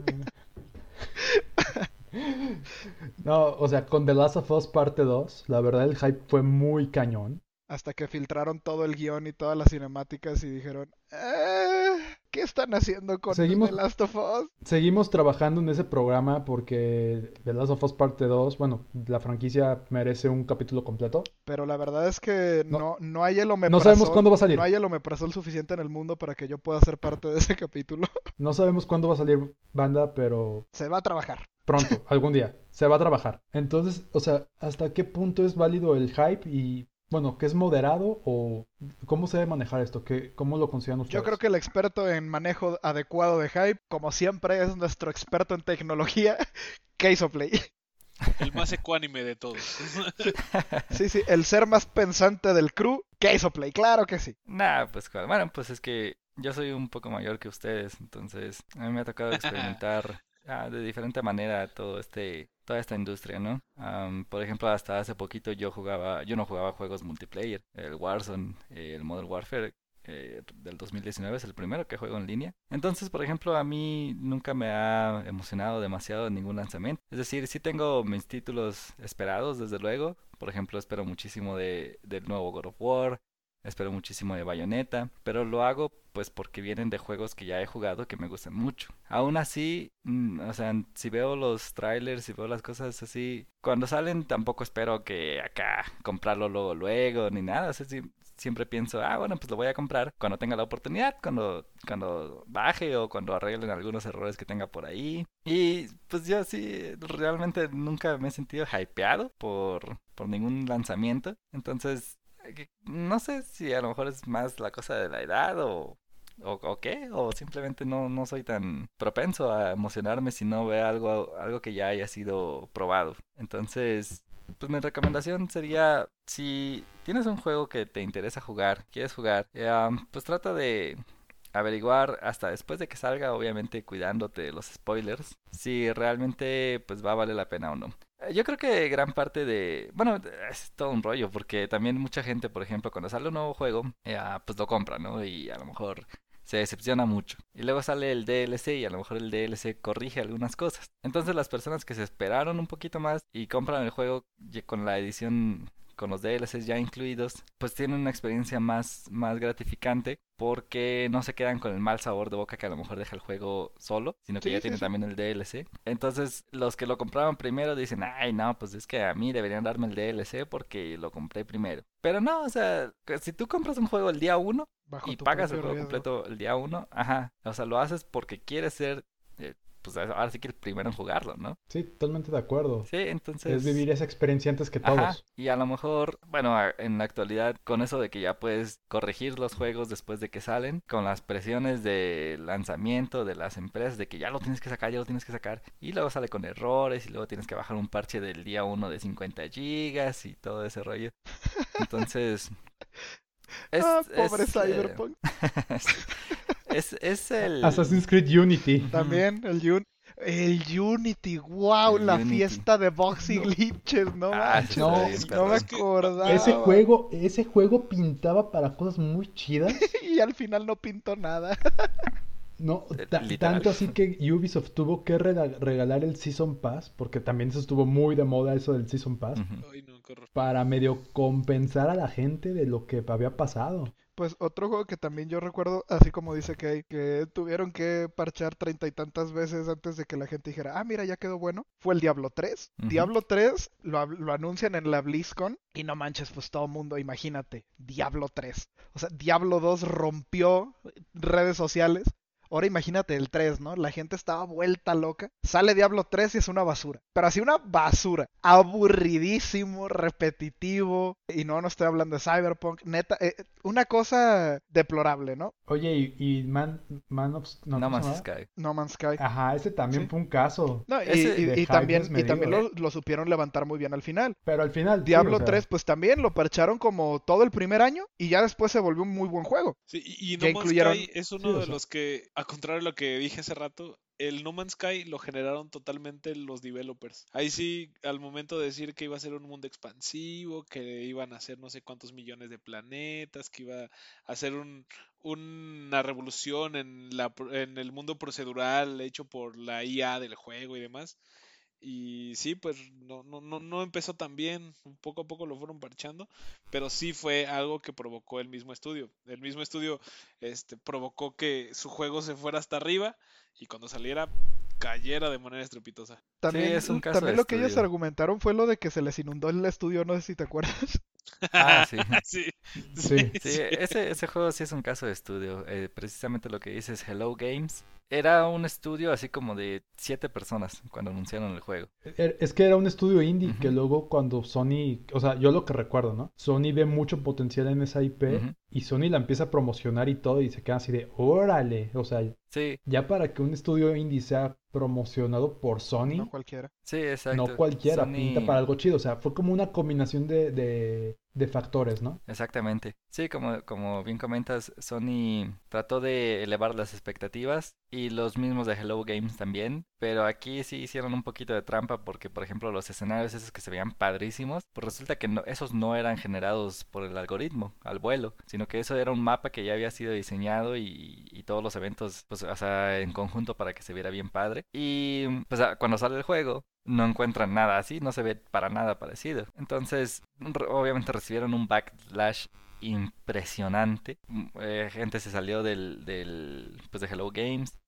No, o sea, con The Last of Us parte 2, la verdad el hype fue muy cañón. Hasta que filtraron todo el guion y todas las cinemáticas y dijeron, "Eh, ¿qué están haciendo con Seguimos- The Last of Us? Seguimos trabajando en ese programa porque The Last of Us parte 2, bueno, la franquicia merece un capítulo completo. Pero la verdad es que No- no, no hay el omeprazol. No sabemos cuándo va a salir. No hay el omeprazol suficiente en el mundo para que yo pueda ser parte de ese capítulo. No sabemos cuándo va a salir banda, pero Se va a trabajar. Pronto, algún día, se va a trabajar. Entonces, o sea, ¿hasta qué punto es válido el hype y, bueno, que es moderado o cómo se debe manejar esto? ¿Qué, ¿Cómo lo consideran ustedes? Yo creo que el experto en manejo adecuado de hype, como siempre, es nuestro experto en tecnología, Case Play. El más ecuánime de todos. Sí, sí, el ser más pensante del crew, Case Play, claro que sí. Nah, pues. Bueno, pues es que yo soy un poco mayor que ustedes, entonces a mí me ha tocado experimentar ah, de diferente manera todo este, toda esta industria, ¿no? Am, por ejemplo, hasta hace poquito yo jugaba, yo no jugaba juegos multiplayer, el Warzone, eh, el Modern Warfare. eh, del 2019 es el primero que juego en línea. Entonces, por ejemplo, a mí nunca me ha emocionado demasiado ningún lanzamiento. Es decir, sí tengo mis títulos esperados, desde luego. Por ejemplo, espero muchísimo de, del nuevo God of War. Espero muchísimo de Bayonetta, pero lo hago pues porque vienen de juegos que ya he jugado que me gustan mucho. Aún así, mm, o sea, si veo los trailers, si veo las cosas así, cuando salen tampoco espero que acá comprarlo luego luego ni nada, o sea, siempre pienso, ah, bueno, pues lo voy a comprar cuando tenga la oportunidad, cuando cuando baje o cuando arreglen algunos errores que tenga por ahí. Y pues yo sí realmente nunca me he sentido hypeado por por ningún lanzamiento. Entonces, no sé si a lo mejor es más la cosa de la edad o, o, qué, o simplemente no, no soy tan propenso a emocionarme si no veo algo, algo que ya haya sido probado. Entonces, pues mi recomendación sería, si tienes un juego que te interesa jugar, quieres jugar, eh, pues trata de averiguar hasta después de que salga, obviamente cuidándote de los spoilers, si realmente pues va a valer la pena o no. Eh, Yo creo que gran parte de... Bueno, es todo un rollo, porque también mucha gente, por ejemplo, cuando sale un nuevo juego, eh, ah, pues lo compra, ¿no? Y a lo mejor se decepciona mucho. Y luego sale el DLC y a lo mejor el DLC corrige algunas cosas. Entonces las personas que se esperaron un poquito más y compran el juego con la edición con los DLCs ya incluidos, pues tienen una experiencia más, más gratificante porque no se quedan con el mal sabor de boca que a lo mejor deja el juego solo, sino que Sí, ya sí, tiene sí. también el DLC. Entonces, los que lo compraban primero dicen, ay, no, pues es que a mí deberían darme el DLC porque lo compré primero. Pero no, o sea, si tú compras un juego el día uno Bajo y pagas el juego riesgo. completo el día uno, ajá, o sea, lo haces porque quieres ser, pues ahora sí que el primero en jugarlo, ¿no? Sí, totalmente de acuerdo. Sí, entonces... Es vivir esa experiencia antes que todos. Ajá, y a lo mejor, bueno, en la actualidad, con eso de que ya puedes corregir los juegos después de que salen, con las presiones de lanzamiento de las empresas, de que ya lo tienes que sacar, ya lo tienes que sacar, y luego sale con errores, y luego tienes que bajar un parche del día uno de 50 gigas y todo ese rollo. Entonces... es- ah, es, pobre eh, Cyberpunk. es, es el... Assassin's Creed Unity. También el Un el Unity, wow, El la Unity. fiesta de boxing glitches, no Ah, manches. sí, No, bien, no me acordaba. Ese juego, ese juego pintaba para cosas muy chidas. Y al final no pintó nada. No, Eh, tanto así que Ubisoft tuvo que rega- regalar el Season Pass, porque también se estuvo muy de moda eso del Season Pass, para medio compensar a la gente de lo que había pasado. Pues otro juego que también yo recuerdo, así como dice Kay, que tuvieron que parchar treinta y tantas veces antes de que la gente dijera, ah, mira, ya quedó bueno, fue el Diablo 3. Ujú. Diablo 3 lo, lo anuncian en la BlizzCon y no manches, pues todo mundo, imagínate, Diablo 3. O sea, Diablo 2 rompió redes sociales. Ahora imagínate el 3, ¿no? La gente estaba vuelta loca. Sale Diablo 3 y es una basura. Pero así una basura. Aburridísimo, repetitivo. Y no, no estoy hablando de Cyberpunk. Neta, eh, una cosa deplorable, ¿no? Oye, y, y Man, Man of... No, ¿cómo Man's? Sky. No Man's Sky. Ajá, ese también Sí. fue un caso. No, y, Ese y- de y hype también, y desmedido, también ¿eh? lo, lo supieron levantar muy bien al final. Pero al final, sí, Diablo o sea, 3, pues también lo parcharon como todo el primer año y ya después se volvió un muy buen juego. Sí, y, No Man's incluyeron- Sky es uno Sí, de sea. los que, a contrario de lo que dije hace rato, el No Man's Sky lo generaron totalmente los developers. Ahí sí, al momento de decir que iba a ser un mundo expansivo, que iban a ser no sé cuántos millones de planetas, que iba a ser un, una revolución en, la, en el mundo procedural hecho por la IA del juego y demás. Y sí, pues no, no, no, no empezó tan bien, poco a poco lo fueron parchando, pero sí fue algo que provocó el mismo estudio. El mismo estudio este, provocó que su juego se fuera hasta arriba y cuando saliera cayera de manera estrepitosa. También, es un caso también lo que ellos argumentaron fue lo de que se les inundó el estudio, no sé si te acuerdas. Ah, sí. sí, Sí. Sí, ese, ese juego sí es un caso de estudio. Eh, precisamente lo que dices, Hello Games. Era un estudio así como de siete personas cuando anunciaron el juego. Er- Es que era un estudio indie que luego cuando Sony, o sea, yo lo que recuerdo, ¿no? Sony ve mucho potencial en esa IP y Sony la empieza a promocionar y todo y se queda así de, órale, o sea, Sí, ya para que un estudio indie sea promocionado por Sony, No cualquiera. sí, exacto. no cualquiera Sony- pinta para algo chido, o sea, fue como una combinación de, de, de factores, ¿no? Exactamente. Sí, como, como bien comentas, Sony trató de elevar las expectativas y los mismos de Hello Games también, pero aquí sí hicieron un poquito de trampa porque, por ejemplo, los escenarios esos que se veían padrísimos, pues resulta que esos no eran generados por el algoritmo al vuelo, sino que eso era un mapa que ya había sido diseñado y, y todos los eventos, pues, o sea, en conjunto para que se viera bien padre. Y pues a- cuando sale el juego, no encuentran nada así, no se ve para nada parecido. Entonces, obviamente recibieron un backlash impresionante. Mm, eh, gente se salió del, del, pues de Hello Games.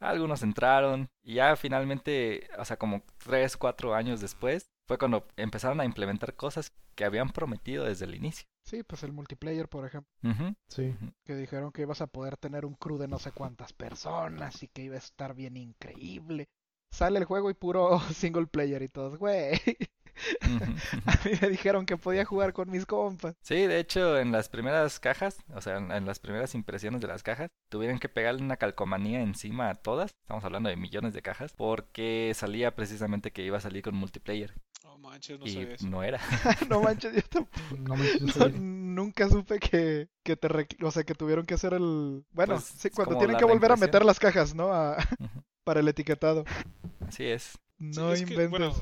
Algunos entraron y ya finalmente, o sea, como 3, 4 años después, fue cuando empezaron a implementar cosas que habían prometido desde el inicio. Sí, pues el multiplayer, por ejemplo. Sí. que dijeron que ibas a poder tener un crew de no sé cuántas personas y que iba a estar bien increíble. Sale el juego y puro single player y todos, güey. A mí me dijeron que podía jugar con mis compas. Sí, de hecho, en las primeras cajas, o sea, en, en las primeras impresiones de las cajas, tuvieron que pegarle una calcomanía encima a todas. Estamos hablando de millones de cajas, porque salía precisamente que iba a salir con multiplayer. Oh, manches, no y sabía eso. no era. no manches, yo tampoco- No soy- nunca supe que, que te rec- o sea, que tuvieron que hacer el bueno, Pues, sí, es cuando tienen que volver a meter las cajas, ¿no? A- para el etiquetado. Así es. Sí, No que, inventes. bueno,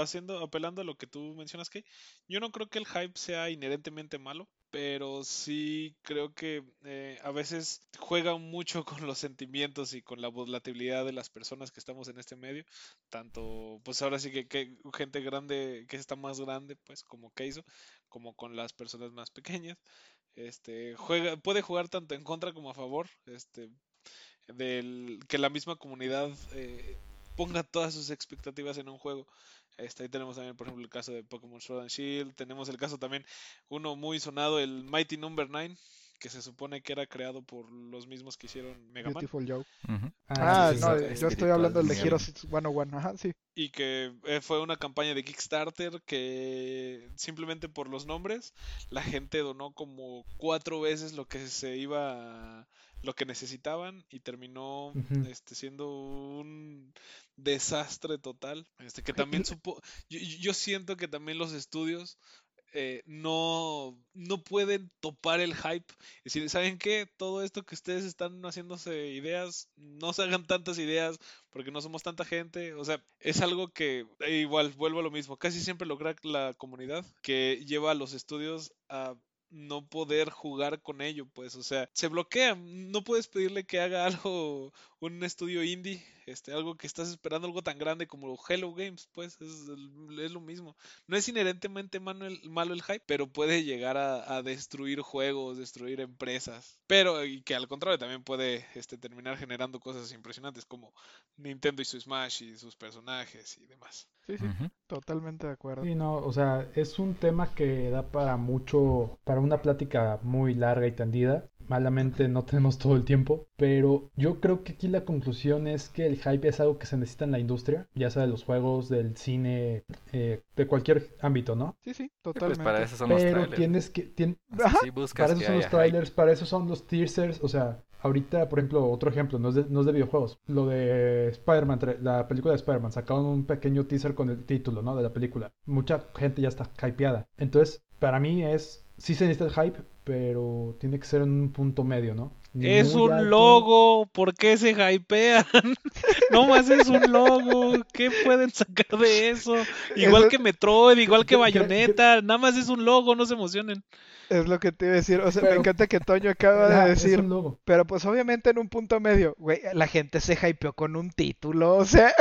haciendo, apelando a lo que tú mencionas, que yo no creo que el hype sea inherentemente malo, pero sí creo que eh, a veces juega mucho con los sentimientos y con la volatilidad de las personas que estamos en este medio, tanto, pues ahora sí que, gente grande, que está más grande, pues como Keizo, como con las personas más pequeñas. Este, juega, puede jugar tanto en contra como a favor, este, del que la misma comunidad eh, ponga todas sus expectativas en un juego. Este, ahí tenemos también, por ejemplo, el caso de Pokémon Sword and Shield. Tenemos el caso también, uno muy sonado, el Mighty Number 9, que se supone que era creado por los mismos que hicieron Mega Man. Beautiful Joe. Ah, sí, no, sí, yo estoy hablando del de. Heroes 101. Ajá, sí. Y que eh, fue una campaña de Kickstarter que simplemente por los nombres la gente donó como cuatro veces lo que se iba a- lo que necesitaban y terminó este siendo un desastre total este que también supo yo, siento que también los estudios eh, no, no pueden topar el hype. Y decir, ¿saben qué? Todo esto que ustedes están haciéndose ideas, no se hagan tantas ideas porque no somos tanta gente. O sea, es algo que eh, igual vuelvo a lo mismo. Casi siempre logra la comunidad que lleva a los estudios a no poder jugar con ello, pues, o sea, se bloquea, no puedes pedirle que haga algo, un estudio indie, este, algo que estás esperando, algo tan grande como Hello Games, pues, es, es lo mismo. No es inherentemente malo el, malo el hype, pero puede llegar a, a destruir juegos, destruir empresas, pero, y que al contrario también puede, este, terminar generando cosas impresionantes como Nintendo y su Smash y sus personajes y demás. Sí, sí, totalmente de acuerdo. Sí, no, o sea, es un tema que da para mucho, para una plática muy larga y tendida. Malamente no tenemos todo el tiempo, pero yo creo que aquí la conclusión es que el hype es algo que se necesita en la industria, ya sea de los juegos, del cine, eh, de cualquier ámbito, ¿no? Sí, sí, Sí, pues totalmente. para eso son los Pero trailers. tienes que, tien- sí buscas para eso que son los hype. trailers, para eso son los teasers, o sea, ahorita, por ejemplo, otro ejemplo, no es de, no es de videojuegos, lo de Spider-Man, la película de Spider-Man, sacaron un pequeño teaser con el título, ¿no? De la película. Mucha gente ya está hypeada. Entonces, para mí es, sí se necesita el hype, pero tiene que ser en un punto medio, ¿no? Ni Es un alto, logo, ¿por qué se hypean? no más es un logo, ¿qué pueden sacar de eso? Igual Eso- que Metroid, igual que Bayonetta, nada más es un logo, no se emocionen. Es lo que te iba a decir. O sea, me Pero- encanta que Toño acaba de es decir. un logo. Pero pues obviamente en un punto medio, güey, la gente se hypeó con un título, o sea,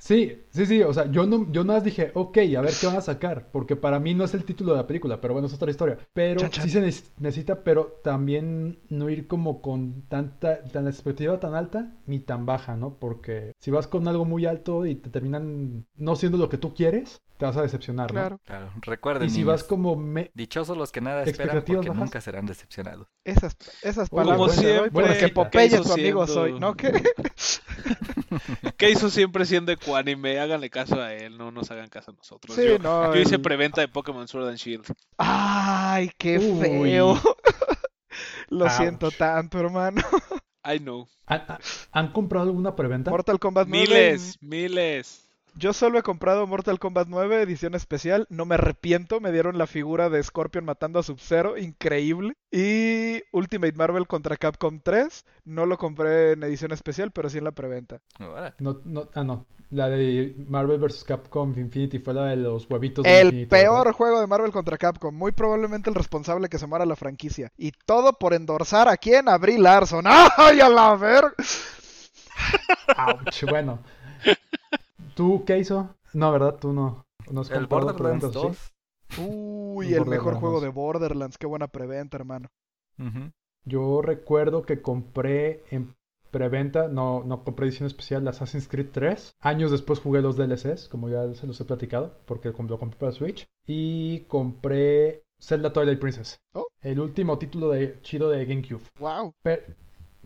Sí, sí, sí, o sea, yo no, yo nada más dije, ok, a ver qué van a sacar, porque para mí no es el título de la película, pero bueno, es otra historia. Pero Chan, chan. sí se neces- necesita, pero también no ir como con tanta, tan expectativa tan alta ni tan baja, ¿no? Porque si vas con algo muy alto y te terminan no siendo lo que tú quieres, te vas a decepcionar, ¿no? claro, Claro, recuerden, Y si niños, vas como me... dichosos los que nada esperan porque bajas. nunca serán decepcionados. esas, esas palabras doy buena porque cita. Popeye ¿Qué hizo tu amigo siendo- soy, ¿no? ¿Qué? ¿Qué hizo siempre siendo ecuánime? Háganle caso a él, no nos hagan caso a nosotros. Sí, yo, no, yo hice el- preventa de Pokémon Sword and Shield. Ay, qué Uy. feo. Lo Ouch. siento tanto, hermano. I know. ¿Han, han- comprado alguna preventa? Mortal Kombat 9. Miles, miles. Yo solo he comprado Mortal Kombat 9 edición especial, no me arrepiento, me dieron la figura de Scorpion matando a Sub-Zero, increíble. Y Ultimate Marvel contra Capcom 3, no lo compré en edición especial, pero sí en la preventa. No, no, ah, no. La de Marvel vs. Capcom Infinity fue la de los huevitos de El peor juego de Marvel contra Capcom, muy probablemente el responsable que se muera la franquicia. Y todo por endorsar a quién, a Brie Larson. ¡Ay, a la ver! Ouch, bueno. ¿Tú qué hizo? No, ¿verdad? Tú no. no has El Borderlands preventas, ¿sí? 2. Uy, El el mejor juego 2. de Borderlands, qué buena preventa, hermano. Yo recuerdo que compré en preventa, no, no compré edición especial de Assassin's Creed 3. Años después jugué los DLCs, como ya se los he platicado, porque lo compré para Switch. Y compré Zelda Twilight Princess. Oh. El último título de chido de GameCube. Wow.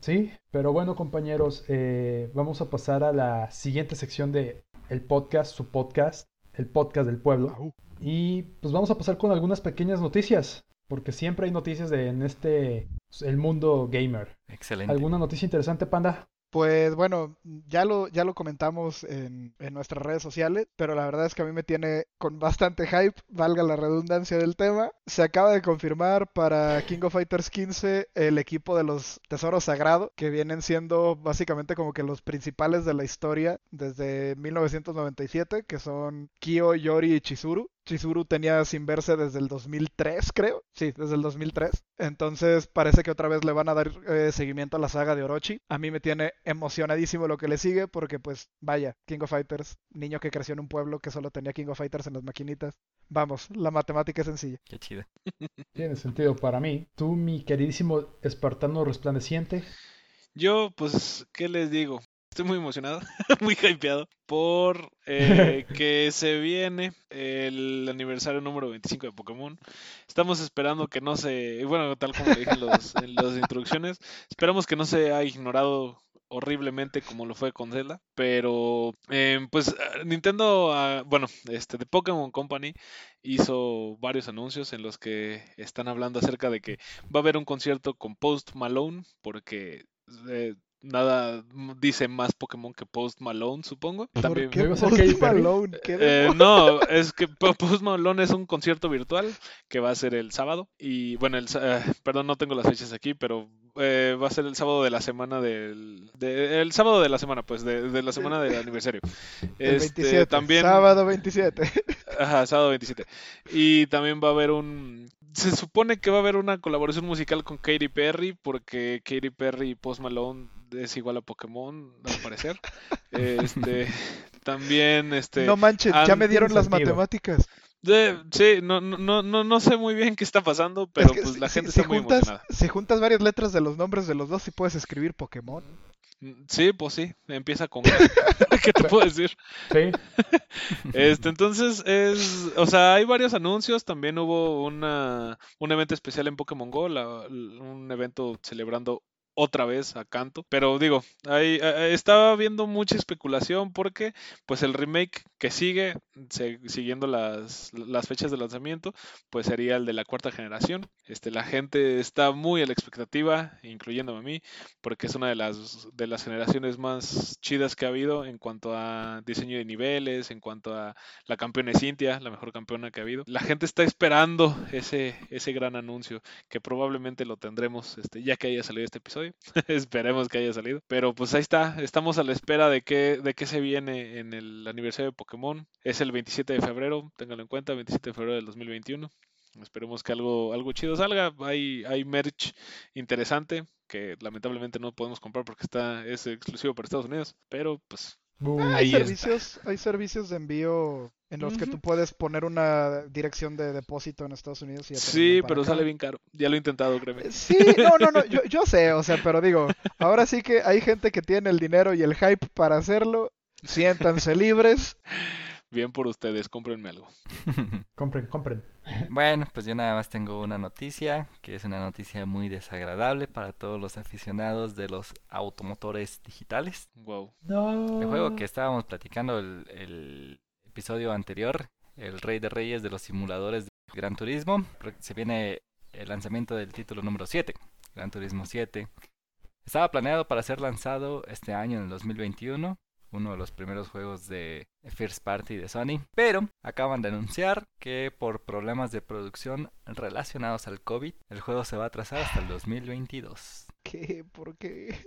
Sí, pero bueno compañeros, eh, vamos a pasar a la siguiente sección de el podcast, su podcast, el podcast del pueblo. Y pues vamos a pasar con algunas pequeñas noticias, porque siempre hay noticias de, en este, el mundo gamer. Excelente. ¿Alguna noticia interesante, Panda? Pues bueno, ya lo, ya lo comentamos en, en, nuestras redes sociales, pero la verdad es que a mí me tiene con bastante hype, valga la redundancia del tema. Se acaba de confirmar para King of Fighters 15 el equipo de los Tesoros Sagrados, que vienen siendo básicamente como que los principales de la historia desde 1997, que son Kyo, Yori y Chizuru. Chizuru tenía sin verse desde el 2003, creo. Sí, desde el 2003. Entonces parece que otra vez le van a dar eh, seguimiento a la saga de Orochi. A mí me tiene emocionadísimo lo que le sigue porque pues vaya, King of Fighters, niño que creció en un pueblo que solo tenía King of Fighters en las maquinitas. Vamos, la matemática es sencilla. Qué chido. Tiene sentido para mí. Tú, mi queridísimo espartano resplandeciente. Yo, pues, ¿qué les digo? Estoy muy emocionado, muy hypeado por eh, que se viene el aniversario número 25 de Pokémon. Estamos esperando que no se, bueno, tal como dije en, los, en las introducciones, esperamos que no se haya ignorado horriblemente como lo fue con Zelda, pero eh, pues Nintendo, uh, bueno, este de Pokémon Company hizo varios anuncios en los que están hablando acerca de que va a haber un concierto con Post Malone porque eh, nada dice más Pokémon que Post Malone, supongo. También qué Post Malone? Eh, no, es que Post Malone es un concierto virtual que va a ser el sábado y bueno, el, eh, perdón, no tengo las fechas aquí, pero eh, va a ser el sábado de la semana del el sábado de la semana, pues de, de la semana del aniversario. El este, 27, también sábado 27. Ajá, sábado 27. Y también va a haber un se supone que va a haber una colaboración musical con Katy Perry porque Katy Perry y Post Malone es igual a Pokémon, al parecer. este, también, este... No manches, ya me dieron las matemáticas. sí, no, no, no, no sé muy bien qué está pasando, pero pues la gente está muy emocionada. Si juntas varias letras de los nombres de los dos, y puedes escribir Pokémon. Sí, pues sí, empieza con ¿Qué te puedo decir? Sí. Este, entonces es, o sea, hay varios anuncios, también hubo una un evento especial en Pokémon Go, un evento celebrando otra vez a Canto. Pero digo, ahí, estaba viendo mucha especulación porque pues el remake que sigue, siguiendo las, las, fechas de lanzamiento, pues sería el de la cuarta generación. Este, la gente está muy a la expectativa, incluyéndome a mí, porque es una de las, de las generaciones más chidas que ha habido en cuanto a diseño de niveles, en cuanto a la campeona Cintia, la mejor campeona que ha habido. La gente está esperando ese, ese gran anuncio, que probablemente lo tendremos este, ya que haya salido este episodio. Esperemos que haya salido. Pero pues ahí está, estamos a la espera de qué, de qué se viene en el aniversario de Pokémon. Es el 27 de febrero, ténganlo en cuenta, 27 de febrero del 2021. Esperemos que algo, algo chido salga. Hay, hay merch interesante que lamentablemente no podemos comprar porque está, es exclusivo para Estados Unidos. Pero pues Ah, hay, servicios, hay servicios de envío en los que tú puedes poner una dirección de depósito en Estados Unidos. Y sí, pero sale bien caro. Ya lo he intentado, créeme. Eh, sí, no, no, no, yo, yo sé, o sea, pero digo, ahora sí que hay gente que tiene el dinero y el hype para hacerlo. Siéntanse libres. Bien por ustedes, cómprenme algo. compren, compren. Bueno, pues yo nada más tengo una noticia, que es una noticia muy desagradable para todos los aficionados de los automotores digitales. Wow. El juego que estábamos platicando el, el episodio anterior, el Rey de Reyes de los simuladores de Gran Turismo, se viene el lanzamiento del título número 7, Gran Turismo 7. Estaba planeado para ser lanzado este año, en el 2021, uno de los primeros juegos de First Party de Sony, pero acaban de anunciar que por problemas de producción relacionados al COVID, el juego se va a atrasar hasta el 2022. ¿Qué? ¿Por qué?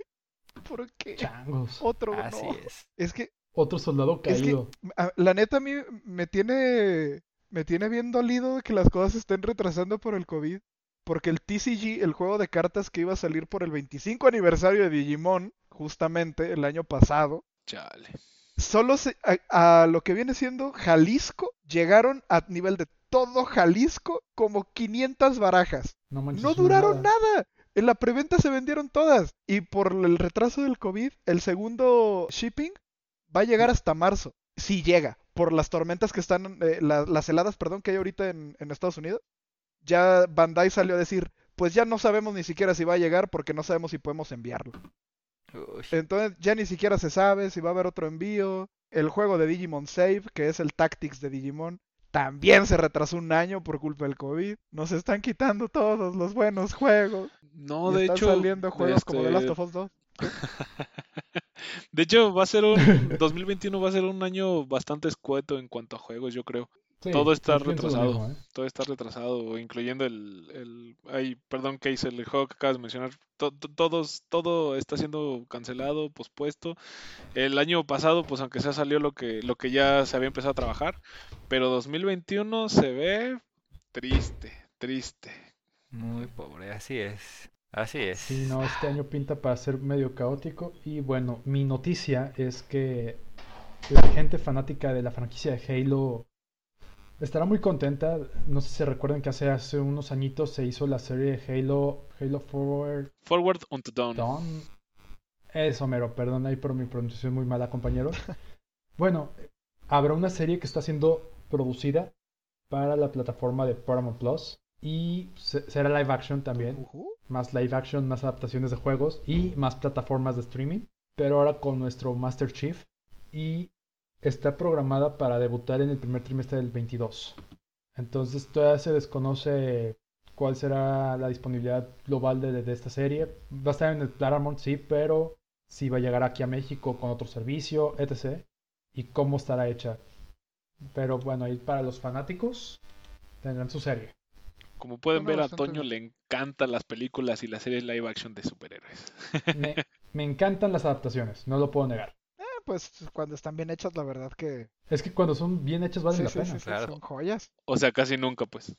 ¿Por qué? Changos. Otro Así es. Es que otro soldado caído. la neta a mí me tiene me tiene bien dolido que las cosas se estén retrasando por el COVID. Porque el TCG, el juego de cartas que iba a salir por el 25 aniversario de Digimon, justamente el año pasado, Chale. Solo a, lo que viene siendo Jalisco, llegaron a nivel de todo Jalisco como 500 barajas. No, duraron nada. En la preventa se vendieron todas. Y por el retraso del COVID, el segundo shipping va a llegar hasta marzo. Si llega. Por las tormentas que están, eh, las heladas, perdón, que hay ahorita en, en Estados Unidos. Ya Bandai salió a decir, pues ya no sabemos ni siquiera si va a llegar porque no sabemos si podemos enviarlo. Entonces ya ni siquiera se sabe si va a haber otro envío. El juego de Digimon Save, que es el Tactics de Digimon, también se retrasó un año por culpa del COVID. Nos están quitando todos los buenos juegos. No, de están saliendo juegos como The Last of Us 2. De hecho, va a ser un 2021 va a ser un año bastante escueto en cuanto a juegos, yo creo. Sí, Todo está retrasado. mismo, ¿eh? Todo está retrasado, incluyendo el, el ay, perdón, que hice el juego que acabas de mencionar. To- to- todos, todo está siendo cancelado, pospuesto. El año pasado, pues aunque sea salió lo que, lo que ya se había empezado a trabajar, pero 2021 se ve triste, triste. Muy pobre, así es. Así es. Sí, no, este año pinta para ser medio caótico. Y bueno, mi noticia es que la gente fanática de la franquicia de Halo estará muy contenta. No sé si recuerdan que hace, hace unos añitos se hizo la serie de Halo, Halo Forward Forward unto Dawn. Dawn. Eso, mero, perdón ahí por mi pronunciación muy mala, compañero. Bueno, habrá una serie que está siendo producida para la plataforma de Paramount Plus y se- será live action también más live action, más adaptaciones de juegos y más plataformas de streaming, pero ahora con nuestro Master Chief y está programada para debutar en el primer trimestre del 22. Entonces todavía se desconoce cuál será la disponibilidad global de, de esta serie. Va a estar en el Paramount, sí, pero si va a llegar aquí a México con otro servicio, etc. Y cómo estará hecha. Pero bueno, ahí para los fanáticos tendrán su serie. Como pueden ver, a Toño bien. le encantan las películas y las series live action de superhéroes. Me, me encantan las adaptaciones, no lo puedo negar. Pues cuando están bien hechas, la verdad que Es que cuando son bien hechas valen sí, la sí, pena. sí, sí, claro. son joyas. O sea, casi nunca, pues.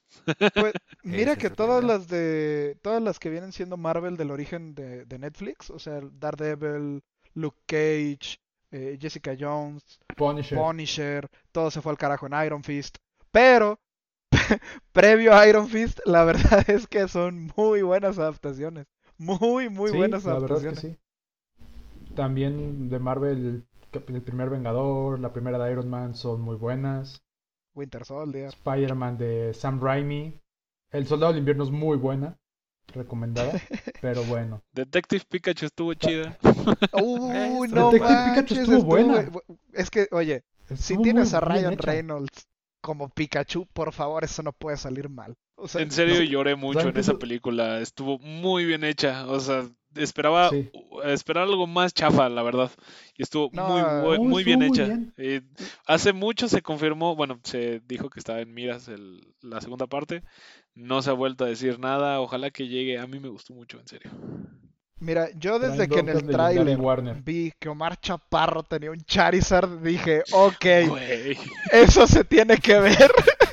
Pues, mira que todas las de todas las que vienen siendo Marvel del origen de, de Netflix, o sea, Daredevil, Luke Cage, eh, Jessica Jones, Punisher. Punisher, todo se fue al carajo en Iron Fist. Pero previo a Iron Fist, la verdad es que son muy buenas adaptaciones. Muy, muy Sí, buenas la verdad es adaptaciones. que sí. También de Marvel, el, primer Vengador, la primera de Iron Man son muy buenas. Winter Soldier. Spider-Man de Sam Raimi. El Soldado del Invierno es muy buena. Recomendada. pero bueno. Detective Pikachu estuvo chida. Uy, Eso. no Detective Pikachu estuvo buena. bu- Es que, oye, si tienes a Ryan. Reynolds como Pikachu, por favor, eso no puede salir mal. O sea, En serio, no- lloré mucho en ¿Saben qué esa película. Estuvo muy bien hecha. O sea, esperaba Sí. Esperaba algo más chafa, la verdad. Y estuvo No, muy, muy bien muy hecha. bien. Eh, hace mucho se confirmó, bueno, se dijo que estaba en miras el- la segunda parte. No se ha vuelto a decir nada. Ojalá que llegue. A mí me gustó mucho, en serio. Mira, yo desde que en el tráiler vi que Omar Chaparro tenía un Charizard, dije, ok, eso se tiene que ver.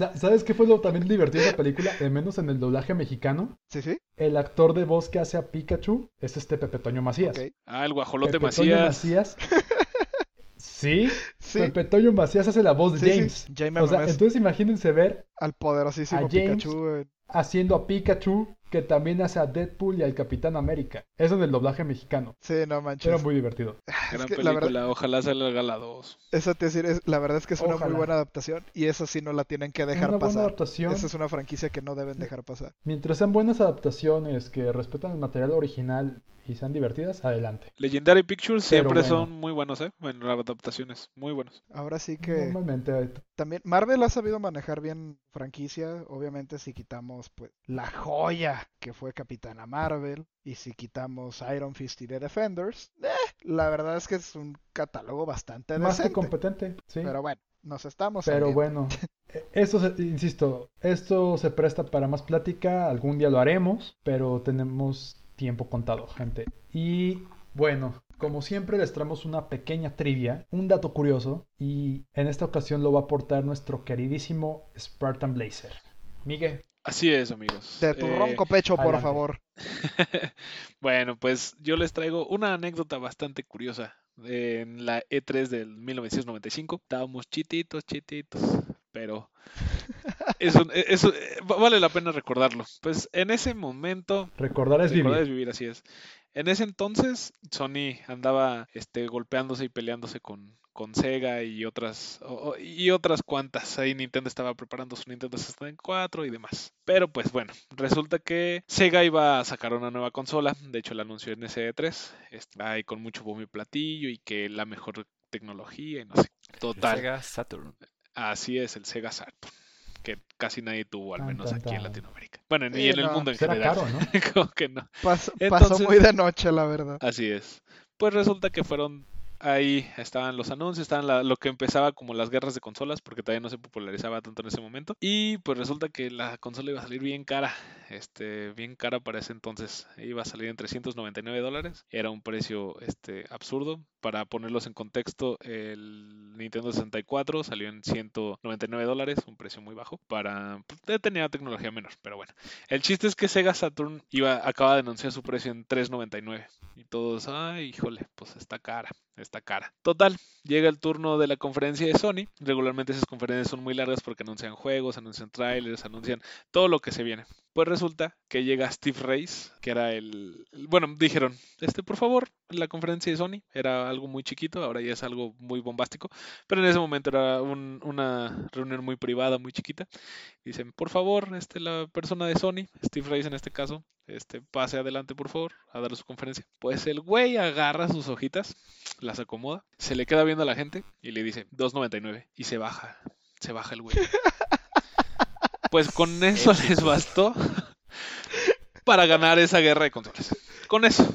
Sa- ¿Sabes qué fue lo también divertido de esa película? De menos en el doblaje mexicano. Sí, sí, El actor de voz que hace a Pikachu es este Pepe Toño Macías. Ah, el guajolote Pepe Toño Macías. Macías. Sí, Sí, Pepe Toño Macías hace la voz de sí, sí, James. O sea, entonces imagínense ver al poderosísimo a James, Pikachu. eh, haciendo a Pikachu, que también hace a Deadpool y al Capitán América. Eso en el doblaje mexicano. Sí, no manches. Era muy divertido. Es Gran que la película. verdad, Ojalá salga la 2. eso te decir, es- la verdad es que es una muy buena adaptación y esa sí no la tienen que dejar Una buena pasar. adaptación. Esa es una franquicia que no deben dejar pasar. Mientras sean buenas adaptaciones que respetan el material original y sean divertidas, adelante. Legendary Pictures Pero siempre bueno. son muy buenos, ¿eh? Bueno, las adaptaciones. Muy buenos. Ahora sí que Normalmente también Marvel ha sabido manejar bien franquicia, obviamente si quitamos pues la joya que fue Capitana Marvel y si quitamos Iron Fist y The Defenders, eh, la verdad es que es un catálogo bastante más que competente, sí. Pero bueno, nos estamos Pero saliendo. bueno, eh, eso, se- insisto, esto se presta para más plática, algún día lo haremos, pero tenemos tiempo contado, gente. Y bueno, como siempre les traemos una pequeña trivia, un dato curioso, y en esta ocasión lo va a aportar nuestro queridísimo Spartan Blazer. Miguel, Así es, amigos. De tu Eh, ronco pecho, por adelante. favor. bueno, pues yo les traigo una anécdota bastante curiosa. En la E3 del 1995 estábamos chititos, chititos, pero eso, eso eh, va- vale la pena recordarlo. Pues en ese momento recordar es Recordar vivir. es vivir, así es. En ese entonces, Sony andaba este, golpeándose y peleándose con, con Sega y otras, o- y otras cuantas. Ahí Nintendo estaba preparando su Nintendo 64 y demás. Pero pues bueno, resulta que Sega iba a sacar una nueva consola. De hecho, la anunció en SE3. Está ahí con mucho bombo y platillo y que la mejor tecnología y no sé. El Total. Sega Saturn. Así es, el Sega Saturn. Que casi nadie tuvo, al menos tan, aquí en. Latinoamérica. Bueno, Sí, en el no, mundo en Será general. caro, ¿no? Como que no. Pas- pasó Entonces- muy de noche, la verdad. Así es. Pues resulta que fueron ahí estaban los anuncios, estaban lo que empezaba como las guerras de consolas, porque todavía no se popularizaba tanto en ese momento. Y pues resulta que la consola iba a salir bien cara, este, bien cara para ese entonces. Iba a salir en 399 dólares. Era un precio este, absurdo. Para ponerlos en contexto, el Nintendo 64 salió en 199 dólares, un precio muy bajo. Para pues, tenía tecnología menor, pero bueno. El chiste es que Sega Saturn iba, acaba de anunciar su precio en 399. Y todos, ay, híjole, pues está cara, está cara. Total, llega el turno de la conferencia de Sony. Regularmente esas conferencias son muy largas porque anuncian juegos, anuncian trailers, anuncian todo lo que se viene. Pues resulta que llega Steve Race, que era el... Bueno, dijeron, este, por favor, la conferencia de Sony era algo muy chiquito, ahora ya es algo muy bombástico, pero en ese momento era un- una reunión muy privada, muy chiquita. Dicen, por favor, este, la persona de Sony, Steve Race en este caso, este, pase adelante, por favor, a dar su conferencia. Pues el güey agarra sus hojitas, las acomoda, se le queda viendo a la gente y le dice 2.99 y se baja, se baja el güey. Pues con eso les bastó para ganar esa guerra de consolas. Con eso,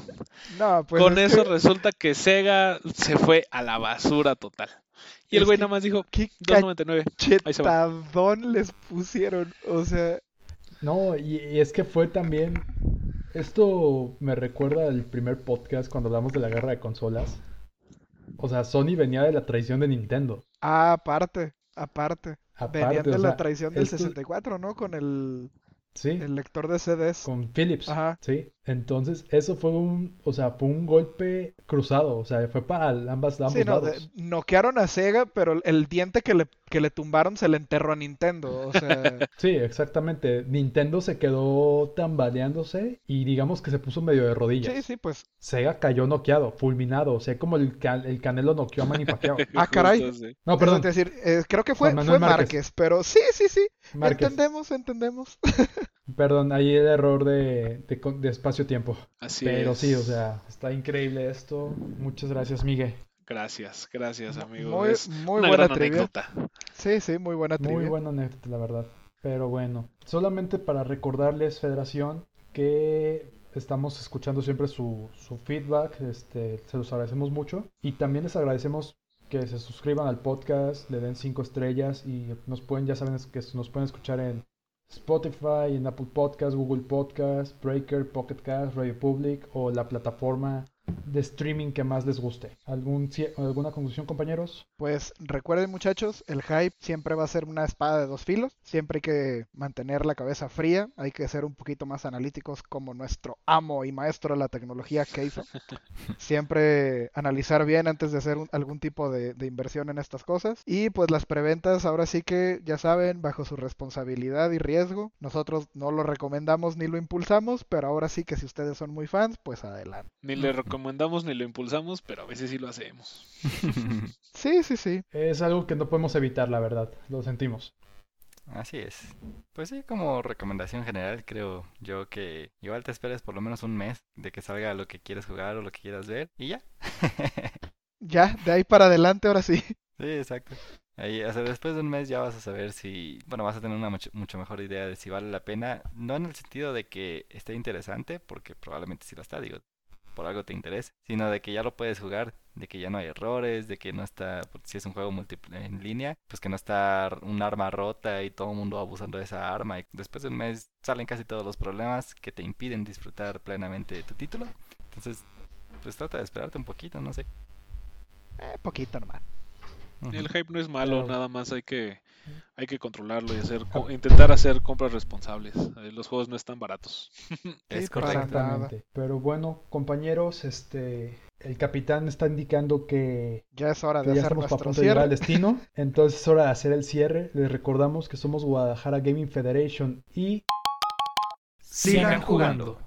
No, pues con es eso que- resulta que Sega se fue a la basura total. Y el Es güey nada más dijo qué 2.99. Ahí se va. cachetadón les pusieron. O sea, No, y, y es que fue también. Esto me recuerda al primer podcast cuando hablamos de la guerra de consolas. O sea, Sony venía de la traición de Nintendo. ah, aparte, aparte. Venían Aparte, de o la sea, traición del esto- 64, ¿no? Con el, Sí, el lector de CDs. con Philips. Ajá. Sí, entonces eso fue un, o sea, fue un golpe cruzado, o sea, fue para ambas, ambos Sí, no, de- lados. noquearon a Sega, pero el- diente que le, que le tumbaron se le enterró a Nintendo. O sea, Sí, exactamente. Nintendo se quedó tambaleándose y digamos que se puso medio de rodillas. sí, sí, pues. Sega cayó noqueado, fulminado, o sea, como el, el Canelo noqueó a Manny Pacquiao. Ah, caray. Justo, sí. No, perdón, a decir, eh, creo que fue, fue Márquez. Márquez. pero sí, sí, sí. Márquez. Entendemos, entendemos. Perdón, ahí el error de, de, con- de espacio-tiempo. Así Pero es. sí, o sea, está increíble esto. Muchas gracias, Miguel. Gracias, gracias, amigo. Muy, es muy una buena gran trivia. anécdota. Sí, sí, muy buena Muy trivia. buena anécdota, la verdad. Pero bueno, solamente para recordarles, Federación, que estamos escuchando siempre su, su feedback. Este, se los agradecemos mucho. Y también les agradecemos que se suscriban al podcast, le den cinco estrellas y nos pueden, ya saben, que nos pueden escuchar en Spotify, en Apple Podcast, Google Podcast, Breaker, Pocket Cast, Radio Public o la plataforma de streaming que más les guste. ¿Algún, ¿Alguna conclusión, compañeros? Pues recuerden muchachos, el hype siempre va a ser una espada de dos filos, siempre hay que mantener la cabeza fría, hay que ser un poquito más analíticos como nuestro amo y maestro de la tecnología que hizo. Siempre analizar bien antes de hacer un- algún tipo de, de inversión en estas cosas. Y pues las preventas ahora sí que ya saben, bajo su responsabilidad y riesgo. Nosotros no lo recomendamos ni lo impulsamos, pero ahora sí que si ustedes son muy fans, pues adelante. Ni le recomendamos ni lo impulsamos, pero a veces sí lo hacemos. Sí, sí, sí. Es algo que no podemos evitar, la verdad. Lo sentimos. Así es. Pues sí, como recomendación general, creo yo que igual te esperes por lo menos un mes de que salga lo que quieres jugar o lo que quieras ver y ya. Ya, de ahí para adelante ahora sí. Sí, exacto. Ahí, o sea, después de un mes ya vas a saber si, bueno, vas a tener una mucho, mucho mejor idea de si vale la pena, no en el sentido de que esté interesante, porque probablemente sí lo está, digo, por algo te interesa, sino de que ya lo puedes jugar, de que ya no hay errores, de que no está, si es un juego múltiple en línea, pues que no está un arma rota y todo el mundo abusando de esa arma, y después de un mes salen casi todos los problemas que te impiden disfrutar plenamente tu título. Entonces, pues trata de esperarte un poquito, no sé. Eh, poquito nomás. El hype no es malo, nada más hay que hay que controlarlo y hacer co- intentar hacer compras responsables. Eh, Los juegos no están baratos. Es correcto. Pero bueno, compañeros, este, el capitán está indicando que, Ya es hora de ya hacer estamos a nuestro punto de llegar al cierre. destino. Entonces es hora de hacer el cierre. Les recordamos que somos Guadalajara Gaming Federation y Sigan jugando.